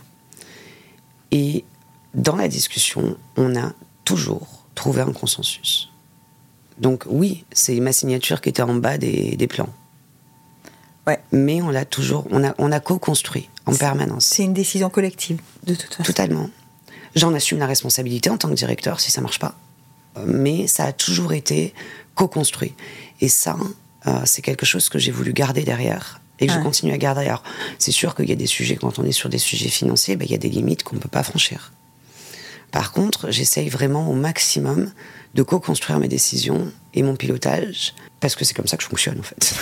Et dans la discussion, on a toujours trouvé un consensus. Donc oui, c'est ma signature qui était en bas des, plans. Ouais. Mais on l'a toujours, on a, on a co-construit en permanence. C'est une décision collective, de toute façon. Totalement. J'en assume la responsabilité en tant que directeur si ça marche pas. Mais ça a toujours été co-construit. Et ça, euh, c'est quelque chose que j'ai voulu garder derrière et que je continue à garder. Alors, c'est sûr qu'il y a des sujets, quand on est sur des sujets financiers, ben, il y a des limites qu'on ne peut pas franchir. Par contre, j'essaye vraiment au maximum de co-construire mes décisions et mon pilotage, parce que c'est comme ça que je fonctionne en fait.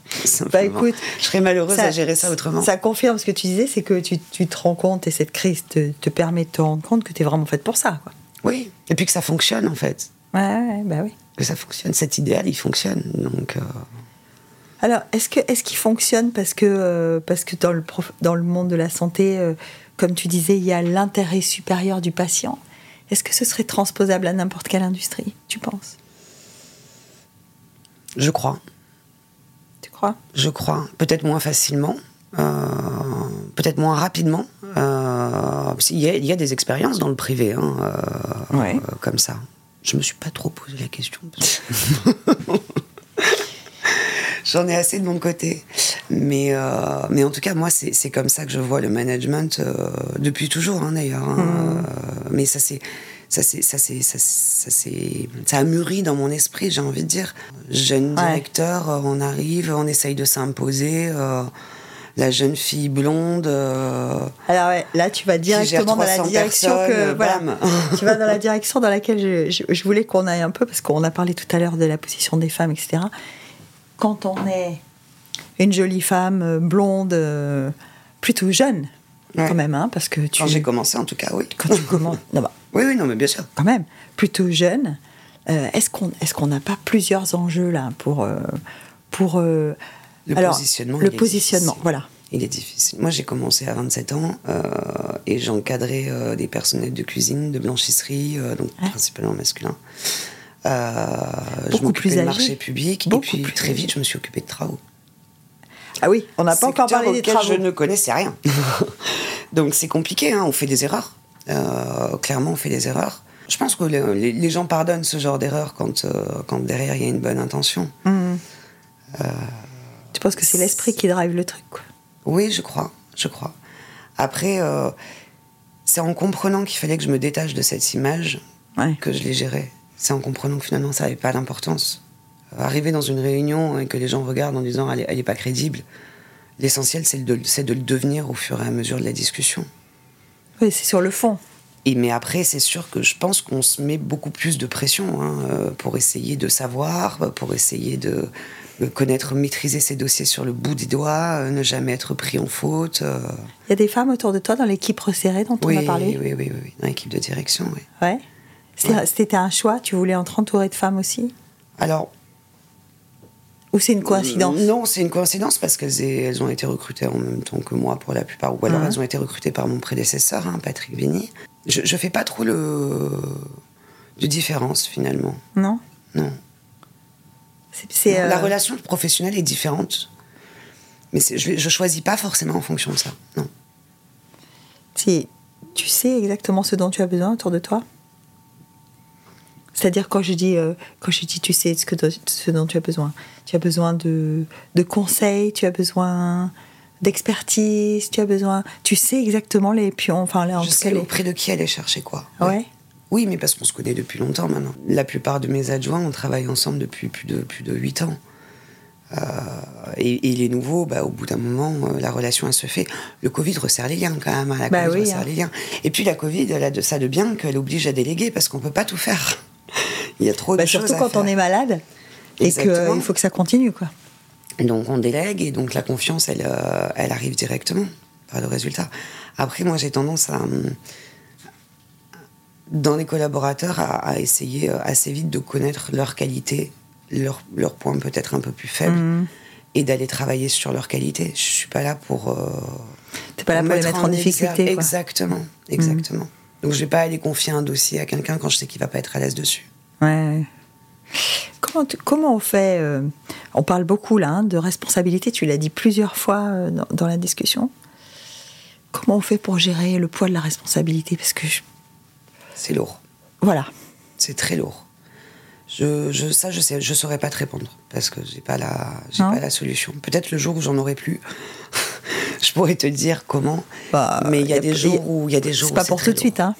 bah écoute, je serais malheureuse à gérer ça autrement. Ça confirme ce que tu disais, c'est que tu, tu, te rends compte et cette crise te, te permet de te rendre compte que tu es vraiment faite pour ça. Quoi. Oui, et puis que ça fonctionne en fait. Ouais, ouais, bah oui. Que ça fonctionne, cet idéal il fonctionne. Donc. Euh, alors, est-ce que est-ce qu'il fonctionne parce que euh, parce que dans le dans le monde de la santé, euh, comme tu disais, il y a l'intérêt supérieur du patient? Est-ce que ce serait transposable à n'importe quelle industrie Tu penses? Je crois. Tu crois? Je crois. Peut-être moins facilement, peut-être moins rapidement. Il, y a, des expériences dans le privé, hein, comme ça. Je me suis pas trop posé la question. J'en ai assez de mon côté. Mais, euh, mais en tout cas, moi, c'est comme ça que je vois le management euh, depuis toujours, hein, d'ailleurs. Hein. Mmh. Euh, mais ça, c'est. Ça, c'est, ça, c'est, ça, ça, ça a mûri dans mon esprit, j'ai envie de dire. Jeune directeur, on arrive, on essaye de s'imposer la jeune fille blonde. Alors ouais, là tu vas directement dans la direction que voilà, tu vas dans la direction dans laquelle je, je voulais qu'on aille un peu parce qu'on a parlé tout à l'heure de la position des femmes, etc quand on est une jolie femme euh, blonde, euh, plutôt jeune, quand même, hein, parce que tu. Quand j'ai commencé, en tout cas, oui. Quand tu commences, bah, oui, oui, non, mais bien sûr. Quand même, plutôt jeune. Euh, est-ce qu'on est-ce qu'on n'a pas plusieurs enjeux là pour pour le positionnement Le positionnement, voilà. Il est difficile. Moi, j'ai commencé à 27 ans et j'encadrais des personnels de cuisine, de blanchisserie, donc principalement masculins. Euh, je m'occupais de marché public. et puis très vite, je me suis occupée de travaux. Ah oui, on n'a pas encore parlé des travaux. Je ne connaissais rien. Donc c'est compliqué, hein, on fait des erreurs. Euh, clairement, on fait des erreurs. Je pense que les, gens pardonnent ce genre d'erreur quand, euh, quand derrière il y a une bonne intention. Mmh. Tu penses que c'est l'esprit qui drive le truc quoi. Oui, je crois, je crois. Après, c'est en comprenant qu'il fallait que je me détache de cette image que je l'ai gérée c'est en comprenant que finalement ça n'avait pas d'importance. Arriver dans une réunion et que les gens regardent en disant elle n'est pas crédible, l'essentiel c'est de, de, le devenir au fur et à mesure de la discussion. Oui, c'est sur le fond. Et, mais après, c'est sûr que je pense qu'on se met beaucoup plus de pression hein, euh, pour essayer de savoir, pour essayer de connaître, maîtriser ses dossiers sur le bout des doigts, euh, ne jamais être pris en faute. Euh. Il y a des femmes autour de toi dans l'équipe resserrée dont on a parlé? Oui, oui, oui, dans l'équipe de direction, oui. Ouais. C'était un choix? Tu voulais être entourée de femmes aussi? Alors. Ou c'est une coïncidence? Non, c'est une coïncidence parce qu'elles elles ont été recrutées en même temps que moi pour la plupart, ou alors elles ont été recrutées par mon prédécesseur, hein, Patrick Vigny. je, je fais pas trop le de différence finalement. Non? Non. C'est, La euh, relation professionnelle est différente, mais je, je choisis pas forcément en fonction de ça. Non. c'est- tu sais exactement ce dont tu as besoin autour de toi? C'est-à-dire quand je dis euh, quand je dis tu sais ce que ce dont tu as besoin. Tu as besoin de, de conseils, tu as besoin d'expertise, tu as besoin. Tu sais exactement les pions. Enfin là en je sais les. auprès de qui aller chercher quoi. Ouais. Oui, mais parce qu'on se connaît depuis longtemps maintenant. La plupart de mes adjoints, on travaille ensemble depuis plus de, plus de 8 ans. Euh, et, et les nouveaux, bah, au bout d'un moment, euh, la relation, elle se fait. Le Covid resserre les liens quand même. hein, La Bah Covid oui, resserre hein. les liens. Et puis la Covid, elle a de ça de bien qu'elle oblige à déléguer parce qu'on peut pas tout faire. Il y a trop Bah, de choses surtout quand on est malade et Exactement. qu'il faut que ça continue quoi. Donc on délègue et donc la confiance, elle, euh, elle arrive directement par le résultat. Après, moi, j'ai tendance à, hum, dans les collaborateurs, à, à essayer euh, assez vite de connaître leurs qualités, leurs leurs points peut-être un peu plus faibles, Mhm. et d'aller travailler sur leurs qualités. Je suis pas là pour. euh, T'es pas là pour les mettre en difficulté. quoi. Exactement, exactement. Donc je vais pas aller confier un dossier à quelqu'un quand je sais qu'il va pas être à l'aise dessus. Ouais. Comment, tu- comment on fait euh, On parle beaucoup là hein, de responsabilité, tu l'as dit plusieurs fois euh, dans, dans la discussion. Comment on fait pour gérer le poids de la responsabilité? Parce que, je- C'est lourd. voilà. C'est très lourd. Je, je, ça, je sais, je saurais pas te répondre parce que j'ai pas la, j'ai Non. pas la solution. Peut-être le jour où j'en aurai plus, je pourrais te dire comment. Bah, mais il y a y a- des jours où il y a des jours. C'est pas pour tout de suite, hein.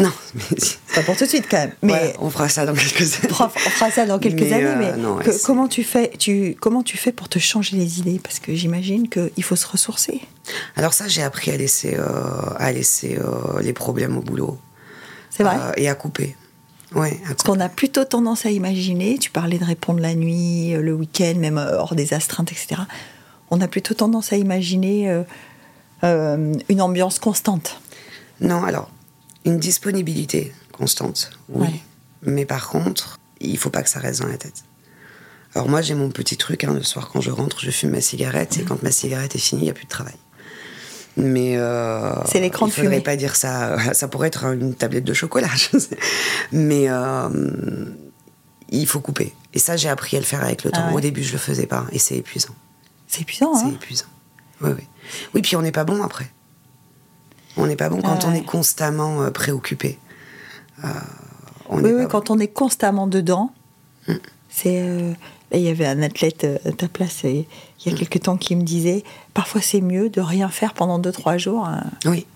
Non, mais pas pour tout de suite quand même. Mais Ouais, on fera ça dans quelques années. on fera, ça dans quelques Mais, années. euh, mais non, ouais, que- c'est- comment tu fais tu, Comment tu fais pour te changer les idées? Parce que j'imagine qu'il faut se ressourcer. Alors ça, j'ai appris à laisser, euh, à laisser euh, les problèmes au boulot. C'est vrai Euh, et à couper. Ouais, à Parce qu'on a plutôt tendance à imaginer, tu parlais de répondre la nuit, euh, le week-end, même euh, hors des astreintes, etc. On a plutôt tendance à imaginer euh, euh, une ambiance constante. Non, alors, une disponibilité constante, oui. Ouais. Mais par contre, il faut pas que ça reste dans la tête. Alors moi, j'ai mon petit truc, hein, le soir quand je rentre, je fume ma cigarette, et quand ma cigarette est finie, il n'y a plus de travail. Mais euh, C'est l'écran de fumée. pas dire ça. Ça pourrait être une tablette de chocolat. je sais. Mais euh, il faut couper. Et ça, j'ai appris à le faire avec le temps. Ah ouais. Au début, je le faisais pas, et c'est épuisant. C'est épuisant, C'est hein épuisant. Oui, oui. Oui, puis on n'est pas bon après. On n'est pas bon quand Ah on est constamment euh, préoccupé. Euh, on Oui, oui, quand on est constamment dedans, Mm. c'est. Il y avait un athlète euh, à ta place il y a quelque temps qui me disait parfois c'est mieux de rien faire pendant 2-3 jours. Oui,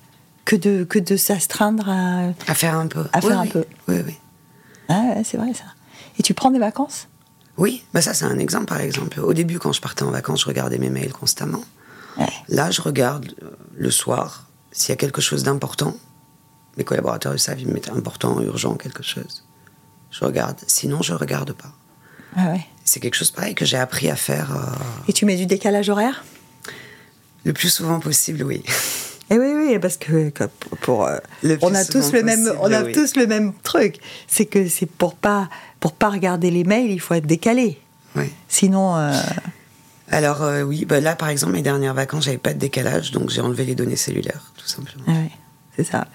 que de, que de s'astreindre à. à faire un peu. À Oui, faire un oui. peu. Oui, oui. Ah, ouais, c'est vrai ça. Et tu prends des vacances? Oui, bah ça c'est un exemple par exemple. Au début, quand je partais en vacances, je regardais mes mails constamment. Ouais. Là, je regarde euh, le soir s'il y a quelque chose d'important. Mes collaborateurs le savent, ils me mettent important, urgent, quelque chose. Je regarde. Sinon, je regarde pas. Ah ouais. C'est quelque chose pareil que j'ai appris à faire euh, Et tu mets du décalage horaire? le plus souvent possible, oui. Eh oui, oui, parce que pour, euh, Le on a tous le même, on a oui. tous le même truc. C'est que c'est pour pas, pour pas regarder les mails, il faut être décalé. Oui. Sinon, euh, Alors euh, oui, bah là par exemple mes dernières vacances j'avais pas de décalage donc j'ai enlevé les données cellulaires tout simplement. ah ouais, c'est ça.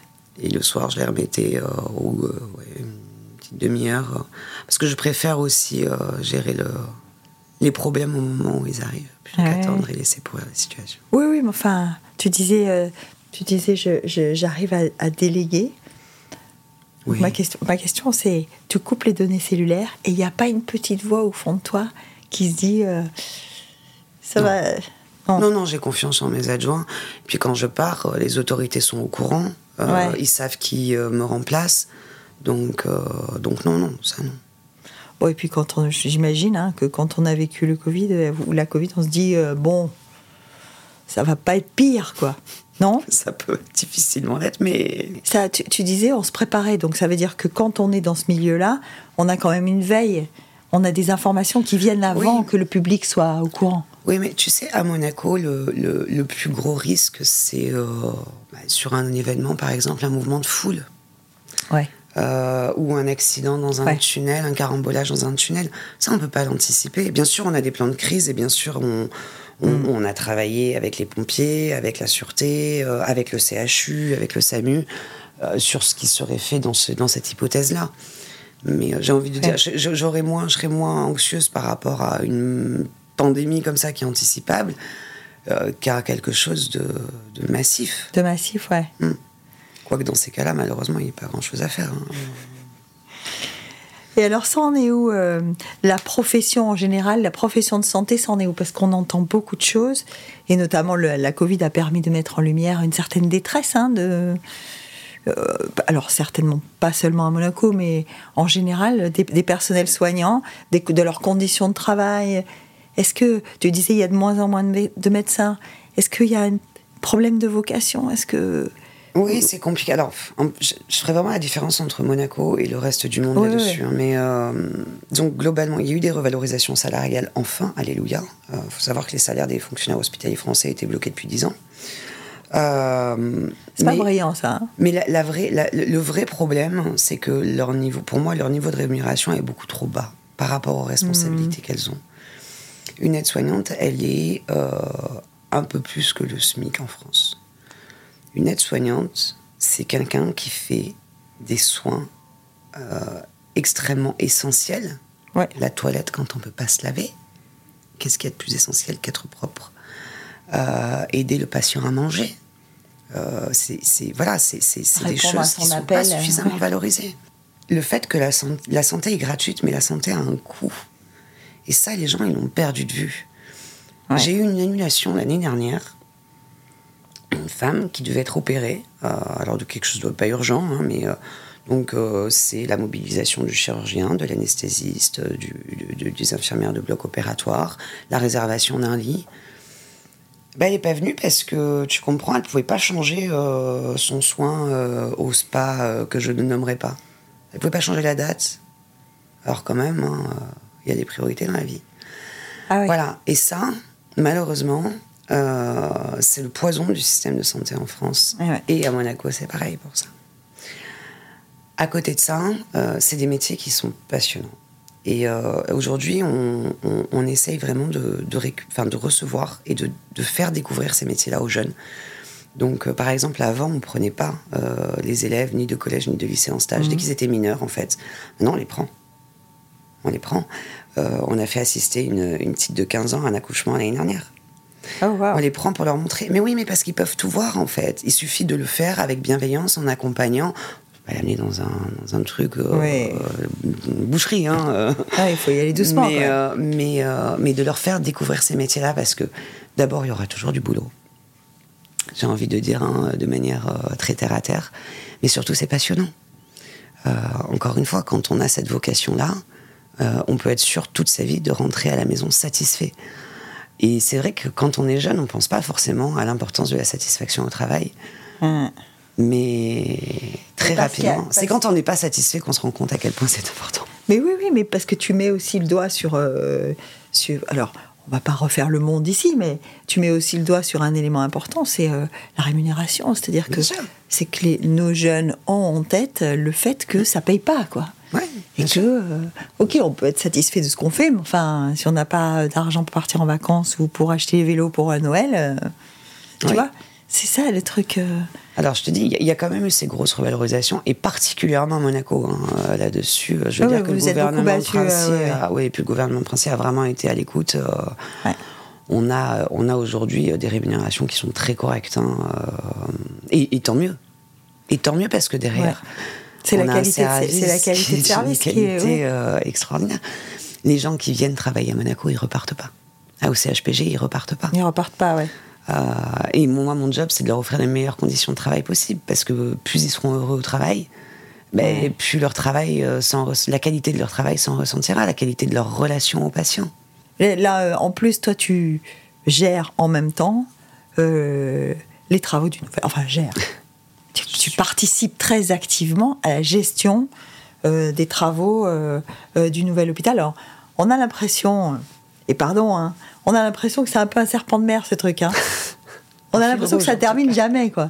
Et le soir je les remettais euh, ou ouais, une demi-heure euh, parce que je préfère aussi euh, gérer le, les problèmes au moment où ils arrivent plutôt Ouais. qu'attendre et laisser pourrir la situation. Oui, oui, mais enfin, tu disais, euh, tu disais, j'arrive à, à déléguer. Oui. Ma question, ma question, c'est, tu coupes les données cellulaires et il n'y a pas une petite voix au fond de toi qui se dit, euh, ça Non. va. Non. Non non j'ai confiance en mes adjoints. Puis quand je pars les autorités sont au courant, euh, Ouais. ils savent qui me remplace donc euh, donc non non ça non. Bon, et puis quand on, j'imagine hein, que quand on a vécu le Covid euh, ou la Covid, on se dit euh, bon, ça va pas être pire, quoi. Non? Ça peut difficilement l'être mais ça, tu, tu disais, on se préparait, donc ça veut dire que quand on est dans ce milieu-là, on a quand même une veille. On a des informations qui viennent avant Oui. que le public soit au courant. Oui, mais tu sais, à Monaco, le, le- le plus gros risque, c'est euh, bah, sur un événement, par exemple, un mouvement de foule. Ouais. Euh, ou un accident dans un Ouais. tunnel, un carambolage dans un tunnel. Ça, on peut pas l'anticiper. Bien sûr, on a des plans de crise et bien sûr, on, on, Mm. on a travaillé avec les pompiers, avec la sûreté, euh, avec le CHU, avec le SAMU. sur ce qui serait fait dans, ce, dans cette hypothèse-là. Mais j'ai envie de dire, j'aurais moins, je serais moins anxieuse par rapport à une pandémie comme ça qui est anticipable qu'à quelque chose de, de, massif. De massif, ouais. Hmm. Quoique dans ces cas-là, malheureusement, il n'y a pas grand-chose à faire. Hein. Et alors, ça en est où euh, La profession en général, la profession de santé, ça en est où? Parce qu'on entend beaucoup de choses, et notamment la Covid a permis de mettre en lumière une certaine détresse. Hein, de, euh, alors, certainement pas seulement à Monaco, mais en général, des, personnels soignants, de leurs conditions de travail. Est-ce que, tu disais, il y a de moins en moins de, de médecins, est-ce qu'il y a un problème de vocation? Est-ce que oui, c'est compliqué. Alors, je, ferai vraiment la différence entre Monaco et le reste du monde là-dessus. Hein. mais euh, donc, globalement, il y a eu des revalorisations salariales, enfin, alléluia. Il euh, faut savoir que les salaires des fonctionnaires hospitaliers français étaient bloqués depuis 10 ans. Euh, c'est pas brillant, ça. Hein. mais la, vraie, le vrai problème, c'est que leur niveau, pour moi, leur niveau de rémunération est beaucoup trop bas par rapport aux responsabilités mmh. qu'elles ont. Une aide-soignante, elle est un peu plus que le SMIC en France. Une aide-soignante, c'est quelqu'un qui fait des soins euh, extrêmement essentiels. La toilette quand on ne peut pas se laver. Qu'est-ce qu'il y a de plus essentiel qu'être propre? Euh, Aider le patient à manger. Euh, c'est voilà, c'est des choses qui ne sont pas suffisamment valorisées. Le fait que la, la santé est gratuite, mais la santé a un coût. Et ça, les gens, ils l'ont perdu de vue. J'ai eu une annulation l'année dernière une femme qui devait être opérée, euh, alors de quelque chose de pas urgent, hein, mais euh, donc euh, c'est la mobilisation du chirurgien, de l'anesthésiste, du, des infirmières de bloc opératoire, la réservation d'un lit. Ben, elle n'est pas venue parce que tu comprends, elle ne pouvait pas changer son soin au spa que je ne nommerai pas. Elle ne pouvait pas changer la date. Alors quand même, hein, il y a des priorités dans la vie. Ah voilà. Et ça, malheureusement, euh, c'est le poison du système de santé en France. Et à Monaco, c'est pareil pour ça. À côté de ça, euh, c'est des métiers qui sont passionnants. Et euh, aujourd'hui, on, essaye vraiment de, de, de recevoir et de, faire découvrir ces métiers-là aux jeunes. Donc, par exemple, avant, on ne prenait pas les élèves ni de collège ni de lycée en stage dès mhm. qu'ils étaient mineurs, en fait. Maintenant, on les prend. On les prend. on a fait assister une, une petite de 15 ans à un accouchement l'année dernière. Oh, on les prend pour leur montrer. Mais oui, mais parce qu'ils peuvent tout voir en fait. Il suffit de le faire avec bienveillance, en accompagnant. Pas l'amener dans un, dans un truc, euh, euh, une boucherie. Hein, euh. ah, il faut y aller doucement. Mais, mais, mais, de leur faire découvrir ces métiers-là parce que d'abord, il y aura toujours du boulot. J'ai envie de dire hein, de manière très terre à terre. Mais surtout, c'est passionnant. encore une fois, quand on a cette vocation-là, on peut être sûr toute sa vie de rentrer à la maison satisfait. Et c'est vrai que quand on est jeune, on ne pense pas forcément à l'importance de la satisfaction au travail. Hum. Mais très rapidement, c'est quand on n'est pas satisfait qu'on se rend compte à quel point c'est important. Mais oui, oui, mais parce que tu mets aussi le doigt sur. Euh, sur alors, on va pas refaire le monde ici, mais tu mets aussi le doigt sur un élément important, c'est euh, la rémunération. C'est-à-dire que c'est que les, nos jeunes ont en tête le fait que ça paye pas, quoi. et que, euh, ok, on peut être satisfait de ce qu'on fait, mais enfin, si on n'a pas d'argent pour partir en vacances ou pour acheter des vélos pour Noël, euh, tu vois, c'est ça le truc. Alors, je te dis, il y, a quand même eu ces grosses revalorisations, et particulièrement à Monaco, hein, là-dessus. Je veux dire que le gouvernement français, a, oui, puis le gouvernement français a vraiment été à l'écoute on a, on a aujourd'hui euh, des rémunérations qui sont très correctes. Hein, euh, et, tant mieux. Et tant mieux parce que derrière, c'est la, qualité, c'est la qualité de service qui est euh, extraordinaire. Les gens qui viennent travailler à Monaco, ils repartent pas. Ah, au CHPG, ils repartent pas. Ils repartent pas, ouais. Et moi, mon job, c'est de leur offrir les meilleures conditions de travail possibles parce que plus ils seront heureux au travail, ben, plus leur travail, la qualité de leur travail s'en ressentira, la qualité de leur relation aux patients. Là, euh, en plus, toi, tu gères en même temps euh, les travaux du nouvel. Enfin, gère. tu, participes très activement à la gestion euh, des travaux du nouvel hôpital. Alors, on a l'impression, et pardon, hein, on a l'impression que c'est un peu un serpent de mer, ce truc. Hein. On a l'impression que ça termine jamais, quoi.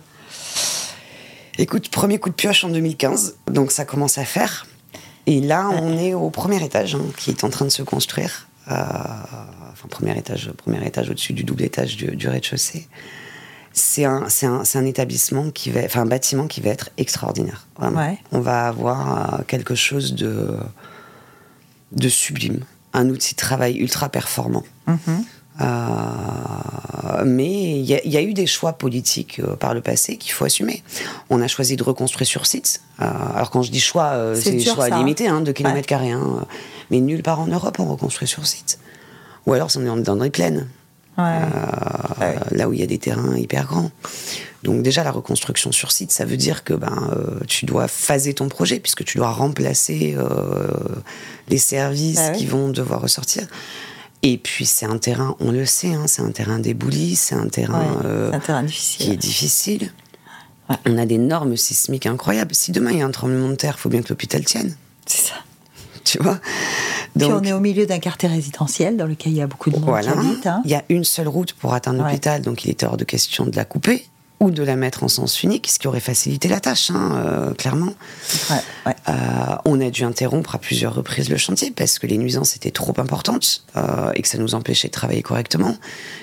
Écoute, premier coup de pioche en 2015, donc ça commence à faire. Et là, on est au premier étage hein, qui est en train de se construire enfin premier étage, premier étage au-dessus du double étage du, rez-de-chaussée. c'est un, un, un, établissement qui va, enfin un bâtiment qui va être extraordinaire. On va avoir euh, quelque chose de, de sublime, un outil de travail ultra performant. Mm-hmm. Euh, mais il y, a eu des choix politiques euh, par le passé qu'il faut assumer. On a choisi de reconstruire sur site. alors quand je dis choix, c'est des choix limités, hein, de kilomètres carrés. Hein, mais nulle part en Europe on reconstruit sur site. Ou alors on est dans des plaines. Euh, là où il y a des terrains hyper grands. Donc déjà la reconstruction sur site, ça veut dire que ben euh, tu dois phaser ton projet puisque tu dois remplacer euh, les services bah qui vont devoir ressortir. Et puis c'est un terrain, on le sait, hein, c'est un terrain débouli, c'est un terrain, qui est difficile. On a des normes sismiques incroyables. Si demain il y a un tremblement de terre, il faut bien que l'hôpital tienne. C'est ça. Tu vois? Puis on est au milieu d'un quartier résidentiel dans lequel il y a beaucoup de monde voilà. Hein. Il y a une seule route pour atteindre l'hôpital, donc il était hors de question de la couper ou de la mettre en sens unique, ce qui aurait facilité la tâche, hein, euh, clairement. Euh, on a dû interrompre à plusieurs reprises le chantier parce que les nuisances étaient trop importantes euh, et que ça nous empêchait de travailler correctement.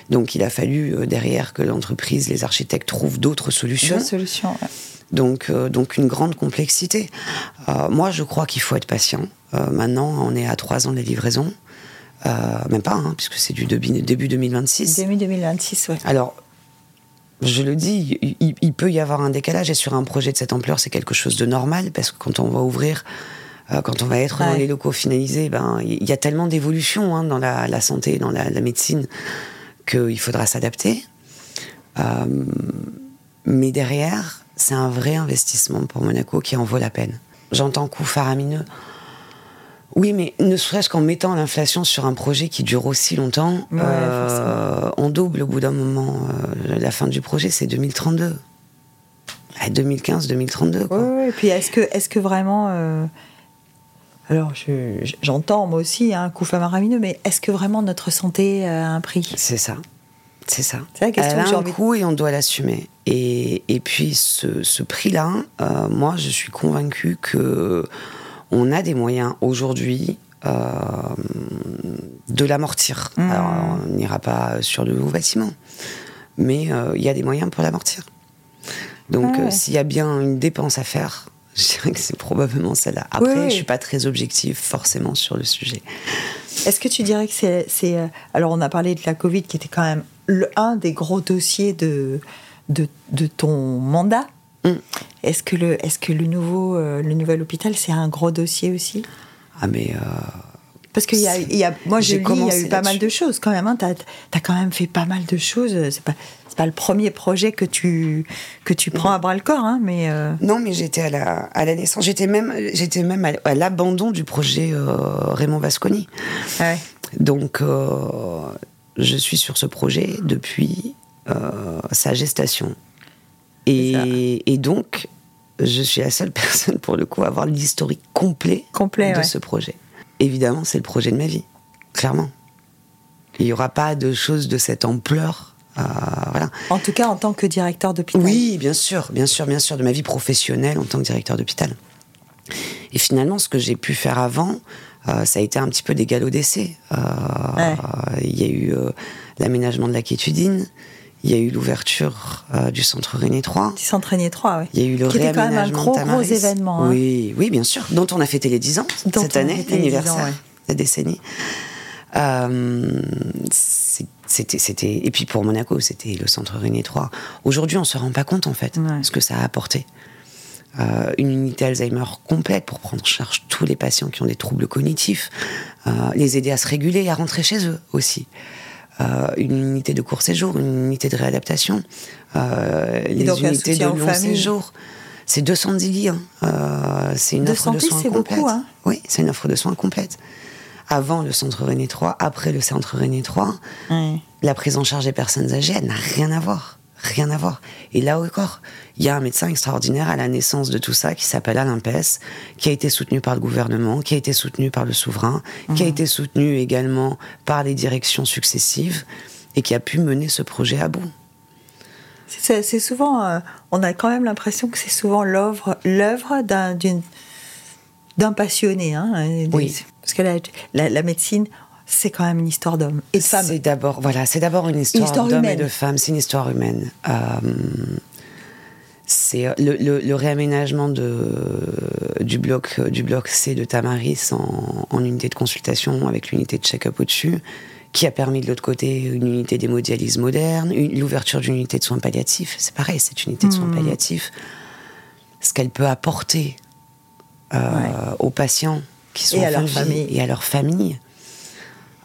Donc il a fallu derrière que l'entreprise, les architectes trouvent d'autres solutions. D'autres solutions. Donc, donc une grande complexité. moi, je crois qu'il faut être patient. Maintenant, on est à trois ans de la livraison. Même pas, hein, puisque c'est du début, 2026. Début 2026, oui. Alors, je le dis, il, peut y avoir un décalage, et sur un projet de cette ampleur, c'est quelque chose de normal, parce que quand on va ouvrir, euh, quand on va être dans les locaux finalisés, ben, il y a tellement d'évolutions hein, dans la, santé, dans la, médecine, qu'il faudra s'adapter. mais derrière, c'est un vrai investissement pour Monaco qui en vaut la peine. J'entends coup faramineux. Oui, mais ne serait-ce qu'en mettant l'inflation sur un projet qui dure aussi longtemps, euh, on double au bout d'un moment. Euh, la fin du projet, c'est 2032. 2015-2032. Oui, et puis est-ce que, est que vraiment. Euh, alors, j'entends moi aussi un coup faramineux, mais est-ce que vraiment notre santé a un prix? C'est ça. C'est ça. C'est la question Elle a un coût et on doit l'assumer. Et, et, puis, ce, ce prix-là, moi, je suis convaincue que on a des moyens aujourd'hui euh, de l'amortir. Mmh. Alors, on n'ira pas sur le nouveau bâtiment, mais euh, il y a des moyens pour l'amortir. Donc, euh, s'il y a bien une dépense à faire, je dirais que c'est probablement celle-là. Après, je ne suis pas très objective forcément sur le sujet. Est-ce que tu dirais que c'est. Alors, on a parlé de la Covid qui était quand même un des gros dossiers de, de, de ton mandat. Mm. Est-ce que le, est-ce que le nouveau, euh, le nouvel hôpital, c'est un gros dossier aussi? Ah mais. Euh, Parce qu'il y a, y a, moi j'ai il y a eu pas mal de choses quand même. Hein. Tu as, quand même fait pas mal de choses. C'est pas, c'est pas le premier projet que tu, que tu prends à bras le corps, hein, mais. Euh, non, mais j'étais à la, à la naissance. J'étais même, j'étais même à, l'abandon du projet Raymond Vasconi. Ah Donc, je suis sur ce projet depuis sa gestation. Et, donc, je suis la seule personne, pour le coup, à avoir l'historique complet, complet de ce projet. Évidemment, c'est le projet de ma vie, clairement. Il n'y aura pas de choses de cette ampleur. Euh, voilà. En tout cas, en tant que directeur d'hôpital. Oui, bien sûr, bien sûr, bien sûr, de ma vie professionnelle en tant que directeur d'hôpital. Et finalement, ce que j'ai pu faire avant, euh, ça a été un petit peu des galops d'essai. Euh, il y a eu l'aménagement de la Quétudine, il y a eu l'ouverture euh, du centre René 3. Du centre René 3, oui. Il y a eu le Qui était quand même un gros, gros événement. Hein. Oui, oui, bien sûr. Dont on a fêté les 10 ans cette année, l'anniversaire, la décennie. Euh, c'était, c'était, et puis pour Monaco, c'était le centre René 3. Aujourd'hui, on se rend pas compte en fait ce que ça a apporté. Euh, une unité Alzheimer complète pour prendre en charge tous les patients qui ont des troubles cognitifs, les aider à se réguler et à rentrer chez eux aussi. Euh, une unité de court séjour, une unité de réadaptation, euh, les unités de long séjour. C'est 210 lits. Hein. Euh, c'est une offre de soins complète. Beaucoup, hein. Oui, c'est une offre de soins complète. Avant le centre René 3, après le centre René 3, la prise en charge des personnes âgées, n'a rien à voir rien à voir. Et là encore, il y a un médecin extraordinaire à la naissance de tout ça qui s'appelle Alain qui a été soutenu par le gouvernement, qui a été soutenu par le souverain, qui a mhm. été soutenu également par les directions successives et qui a pu mener ce projet à bout. C'est souvent, euh, on a quand même l'impression que c'est souvent l'œuvre d'un passionné. Hein, oui. Parce que la, la, médecine, c'est quand même une histoire d'hommes et de femmes. C'est d'abord, voilà, c'est d'abord une histoire, d'hommes et de femmes. C'est une histoire humaine. Euh, c'est euh, le, réaménagement de, du, bloc, du bloc C de Tamaris en, en unité de consultation avec l'unité de check-up au-dessus, qui a permis de l'autre côté une unité d'hémodialyse moderne, l'ouverture d'une unité de soins palliatifs. C'est pareil, cette unité de soins mmh. palliatifs. Ce qu'elle peut apporter euh, aux patients qui sont et en à leur famille. et à leur famille,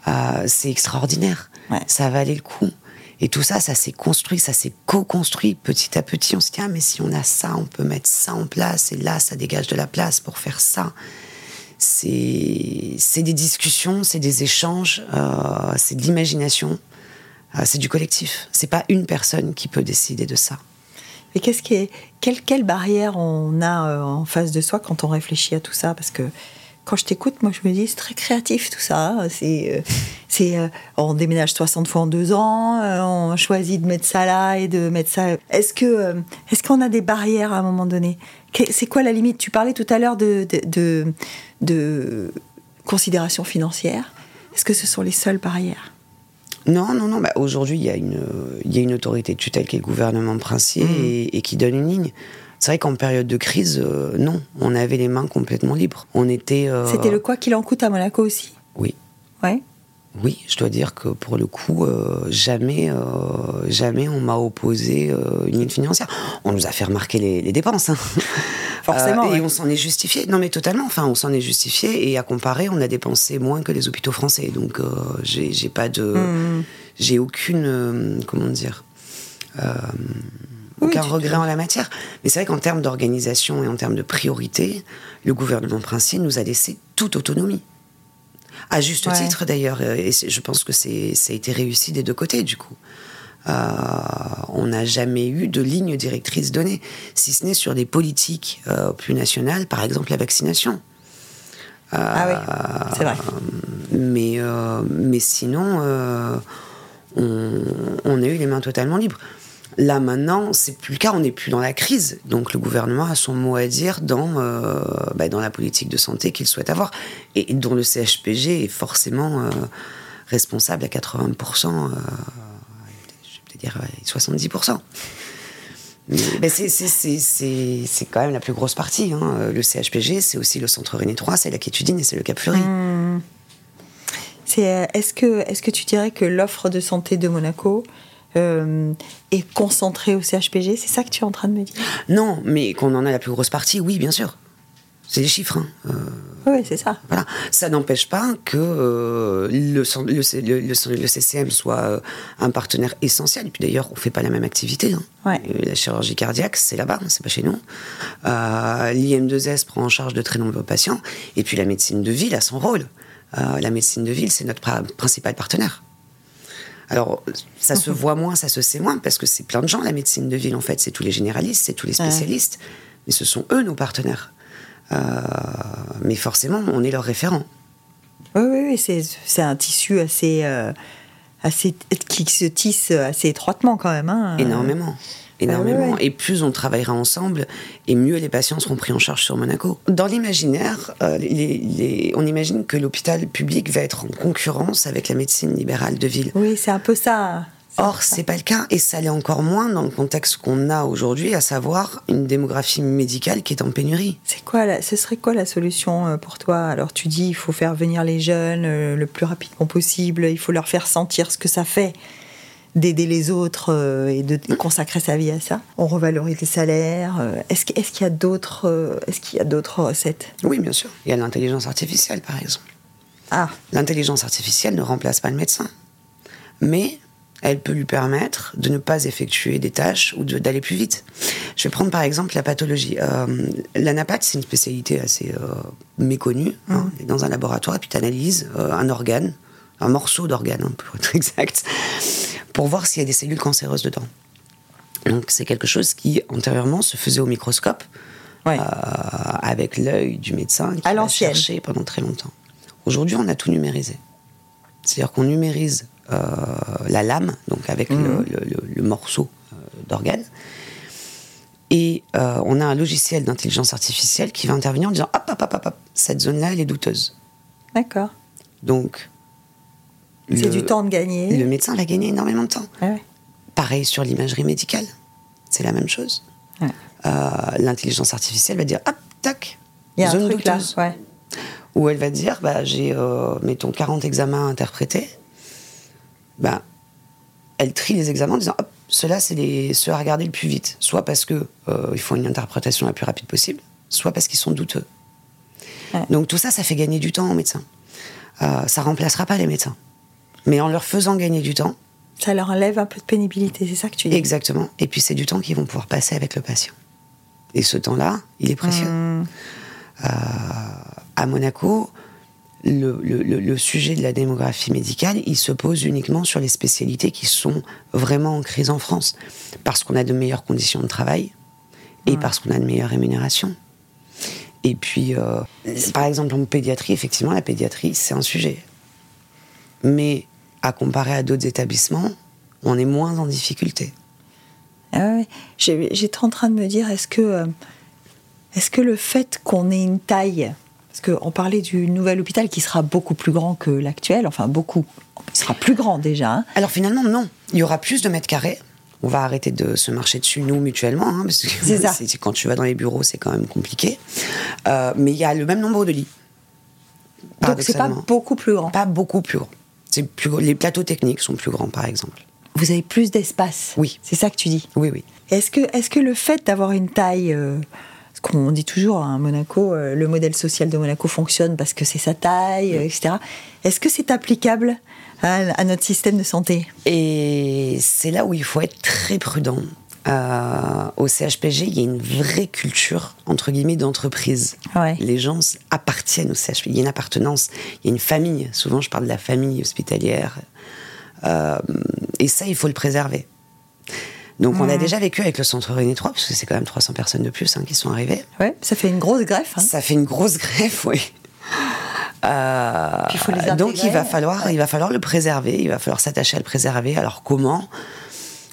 euh, c'est extraordinaire. Ça valait le coup. Et tout ça, ça s'est construit, ça s'est co-construit petit à petit. On se dit, ah, mais si on a ça, on peut mettre ça en place, et là, ça dégage de la place pour faire ça. C'est des discussions, c'est des échanges, euh, c'est de l'imagination, euh, c'est du collectif. C'est pas une personne qui peut décider de ça. Mais qu'est-ce qui est, quelle, quelle barrière on a en face de soi quand on réfléchit à tout ça? Parce que quand je t'écoute, moi, je me dis, c'est très créatif tout ça. C'est, euh, c'est, euh, on déménage 60 fois en deux ans, euh, on choisit de mettre ça là et de mettre ça. Est-ce que, est-ce qu'on a des barrières à un moment donné? C'est quoi la limite? Tu parlais tout à l'heure de, de, de, considérations financières. Est-ce que ce sont les seules barrières? Non, non, non. Bah, aujourd'hui, il y, a une, y a une autorité de tutelle qui est le gouvernement princier mmh. et, et, qui donne une ligne. C'est vrai qu'en période de crise, euh, non, on avait les mains complètement libres. On était. Euh, C'était le quoi qu'il en coûte à Monaco aussi? Oui. Ouais. Oui, je dois dire que pour le coup, euh, jamais, jamais on m'a opposé une ligne financière. On nous a fait remarquer les, dépenses. Hein. Forcément. et on s'en est justifié. Non, mais totalement. Enfin, on s'en est justifié. Et à comparer, on a dépensé moins que les hôpitaux français. Donc, j'ai pas de. Mmh. J'ai aucune. comment dire aucun regret en la matière. Mais c'est vrai qu'en termes d'organisation et en termes de priorité, le gouvernement princier nous a laissé toute autonomie. À juste titre d'ailleurs, et je pense que ça a été réussi des deux côtés du coup. Euh, on n'a jamais eu de ligne directrice donnée, si ce n'est sur des politiques euh, plus nationales, par exemple la vaccination. Euh, ah oui, c'est vrai. Mais, mais sinon, on, on, a eu les mains totalement libres. Là maintenant, c'est plus le cas, on n'est plus dans la crise. Donc le gouvernement a son mot à dire dans, euh, bah, dans la politique de santé qu'il souhaite avoir et dont le CHPG est forcément euh, responsable à 80%, euh, je vais dire 70%. Mais c'est quand même la plus grosse partie. Hein. Le CHPG, c'est aussi le Centre René 3, c'est la Quétudine et c'est le Cap Fleury. Mmh. Est-ce que, est -ce que tu dirais que l'offre de santé de Monaco euh, est concentré au CHPG C'est ça que tu es en train de me dire? Non, mais qu'on en a la plus grosse partie, oui, bien sûr. C'est des chiffres. Hein. Euh, oui, c'est ça. Voilà. Ça n'empêche pas que euh, le, le, le, CCM soit un partenaire essentiel. Et puis d'ailleurs, on ne fait pas la même activité. Hein. La chirurgie cardiaque, c'est là-bas, c'est pas chez nous. L'IM2S prend en charge de très nombreux patients. Et puis la médecine de ville a son rôle. la médecine de ville, c'est notre principal partenaire. Alors, ça se mhm. voit moins, ça se sait moins, parce que c'est plein de gens, la médecine de ville, en fait. C'est tous les généralistes, c'est tous les spécialistes. Mais ce sont eux, nos partenaires. Euh, mais forcément, on est leur référent. Oui, oui, oui c'est un tissu assez, euh, assez. qui se tisse assez étroitement, quand même. Hein. Énormément énormément. Et plus on travaillera ensemble, et mieux les patients seront pris en charge sur Monaco. Dans l'imaginaire, euh, on imagine que l'hôpital public va être en concurrence avec la médecine libérale de ville. Oui, c'est un peu ça. Or, c'est pas le cas, et ça l'est encore moins dans le contexte qu'on a aujourd'hui, à savoir une démographie médicale qui est en pénurie. C'est quoi Ce serait quoi la solution euh, pour toi? Alors, tu dis, il faut faire venir les jeunes euh, le plus rapidement possible, il faut leur faire sentir ce que ça fait d'aider les autres euh, et de consacrer sa vie à ça. On revalorise les salaires. Euh, est-ce qu'il y a d'autres euh, est-ce qu'il y a d'autres recettes? Oui, bien sûr. Il y a l'intelligence artificielle, par exemple. Ah. L'intelligence artificielle ne remplace pas le médecin, mais elle peut lui permettre de ne pas effectuer des tâches ou d'aller plus vite. Je vais prendre par exemple la pathologie. Euh, L'anapath, c'est une spécialité assez méconnue. Hein. Mmh. Dans un laboratoire, puis tu analyses un organe, un morceau d'organe, hein, pour être exact, pour voir s'il y a des cellules cancéreuses dedans. Donc c'est quelque chose qui antérieurement se faisait au microscope, euh, avec l'œil du médecin qui a cherché pendant très longtemps. Aujourd'hui, on a tout numérisé. C'est-à-dire qu'on numérise euh, la lame, donc avec le, mhm. morceau euh, d'organe, et on a un logiciel d'intelligence artificielle qui va intervenir en disant hop, hop, hop, hop, cette zone-là, elle est douteuse. D'accord. Donc, C'est du temps de gagner. Le médecin va gagner énormément de temps. Pareil sur l'imagerie médicale, c'est la même chose. Euh, l'intelligence artificielle va dire hop, tac, il y a un truc là. Ou elle va dire bah, j'ai, euh, mettons, 40 examens à interpréter. Bah, elle trie les examens en disant hop, ceux-là, c'est les, ceux à regarder le plus vite. Soit parce qu'ils euh, font une interprétation la plus rapide possible, soit parce qu'ils sont douteux. Donc tout ça, ça fait gagner du temps aux médecins. Euh, ça remplacera pas les médecins. Mais en leur faisant gagner du temps. Ça leur enlève un peu de pénibilité, c'est ça que tu dis? Exactement. Et puis c'est du temps qu'ils vont pouvoir passer avec le patient. Et ce temps-là, il est précieux. Mmh. Euh, à Monaco, le, sujet de la démographie médicale, il se pose uniquement sur les spécialités qui sont vraiment en crise en France. Parce qu'on a de meilleures conditions de travail et parce qu'on a de meilleures rémunérations. Et puis, euh, par exemple, en pédiatrie, effectivement, la pédiatrie, c'est un sujet. Mais à comparer à d'autres établissements, on est moins en difficulté. Ah J'étais en train de me dire, est-ce que, euh, est que le fait qu'on ait une taille, parce qu'on parlait du nouvel hôpital qui sera beaucoup plus grand que l'actuel, enfin beaucoup, il sera plus grand déjà. Hein. Alors finalement, non. Il y aura plus de mètres carrés on va arrêter de se marcher dessus nous mutuellement, hein, parce que quand tu vas dans les bureaux, c'est quand même compliqué. Euh, mais il y a le même nombre de lits. Donc c'est pas beaucoup plus grand. Pas beaucoup plus grand. Plus les plateaux techniques sont plus grands, par exemple. Vous avez plus d'espace. Oui. C'est ça que tu dis. Oui, oui. Est-ce que, est que le fait d'avoir une taille, euh, ce qu'on dit toujours à hein, Monaco, euh, le modèle social de Monaco fonctionne parce que c'est sa taille, etc. Est-ce que c'est applicable à, notre système de santé? Et c'est là où il faut être très prudent. Euh, au CHPG, il y a une vraie culture, entre guillemets, d'entreprise. Les gens appartiennent au CHPG. Il y a une appartenance, il y a une famille. Souvent, je parle de la famille hospitalière. Euh, et ça, il faut le préserver. Donc, on a déjà vécu avec le centre René 3, parce que c'est quand même 300 personnes de plus hein, qui sont arrivées. Ouais, ça fait une grosse greffe. Hein. Ça fait une grosse greffe, oui. Euh, donc il va falloir, il va falloir le préserver, il va falloir s'attacher à le préserver. Alors comment?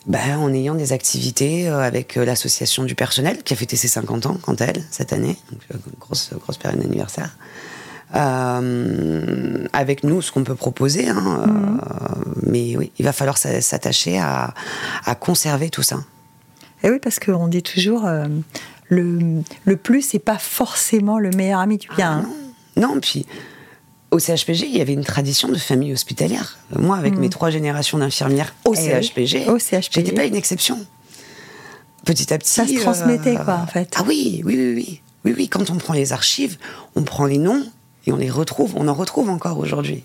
Ben, en ayant des activités euh, avec euh, l'association du personnel qui a fêté ses 50 ans quant elle cette année, donc grosse grosse période d'anniversaire. avec nous, ce qu'on peut proposer, hein, mhm. mais oui, il va falloir s'attacher à, conserver tout ça. Et oui, parce qu'on dit toujours le, le plus, c'est pas forcément le meilleur ami du bien. Ah, non. non, puis au CHPG, il y avait une tradition de famille hospitalière. Moi, avec mes mm. trois générations d'infirmières au, eh CHPG, au CHPG, j'étais pas une exception. Petit à petit. Ça se transmettait, quoi, en fait. Ah oui, oui, oui, oui. Oui, oui, quand on prend les archives, on prend les noms et on les retrouve. On en retrouve encore aujourd'hui.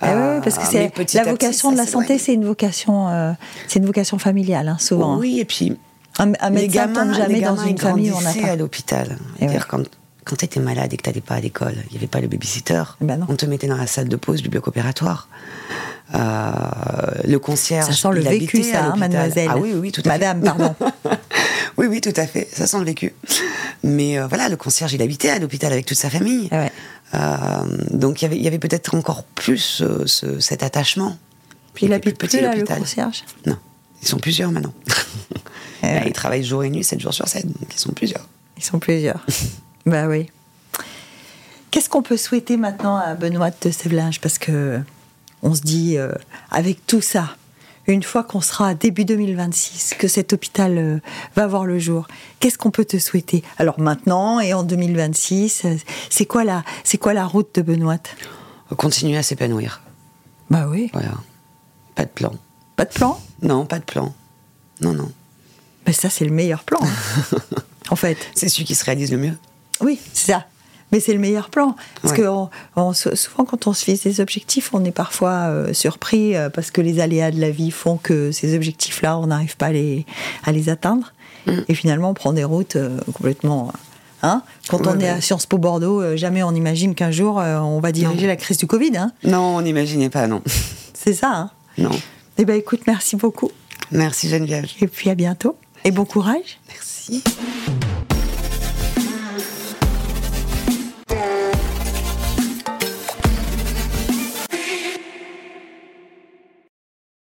Ah oui, parce que ah, c'est la vocation de la santé, c'est une vocation, euh, c'est une vocation familiale, hein, souvent. Oui, et puis un, les gamins, jamais dans une famille on a à l'hôpital. Eh quand quand tu étais malade et que tu n'allais pas à l'école, il n'y avait pas le babysitter, eh ben on te mettait dans la salle de pause du bloc opératoire. Euh, le concierge. Ça sent le vécu, ça, hein, mademoiselle. Ah oui, oui, tout à Madame, pardon. oui, oui, tout à fait. Ça sent le vécu. Mais euh, voilà, le concierge, il habitait à l'hôpital avec toute sa famille. Euh, donc il y avait peut-être encore plus cet attachement. Puis il habite plus là, le concierge? Non, ils sont plusieurs maintenant. Eh ils travaillent jour et nuit, 7 jours sur 7, donc ils sont plusieurs. Ils sont plusieurs. Bah oui. Qu'est-ce qu'on peut souhaiter maintenant à Benoît de Sévelinge? Parce que on se dit, euh, avec tout ça, une fois qu'on sera début 2026, que cet hôpital euh, va voir le jour, qu'est-ce qu'on peut te souhaiter? Alors maintenant et en 2026, euh, c'est quoi la, c'est quoi la route de Benoît? Continuer à s'épanouir. Bah oui. Voilà. Pas de plan. Pas de plan? Non, pas de plan. Non, non. Mais ça, c'est le meilleur plan. en fait. C'est celui qui se réalise le mieux. Oui, c'est ça. Mais c'est le meilleur plan. Parce que souvent, quand on se fixe des objectifs, on est parfois euh, surpris euh, parce que les aléas de la vie font que ces objectifs-là, on n'arrive pas à les, à les atteindre. Mm. Et finalement, on prend des routes euh, complètement. Hein quand on est à Sciences Po Bordeaux, jamais on imagine qu'un jour, on va diriger la crise du Covid. Hein non, on n'imaginait pas, non. c'est ça. Hein non. Eh bien, écoute, merci beaucoup. Merci Geneviève. Et puis à bientôt. Et bon courage. Merci.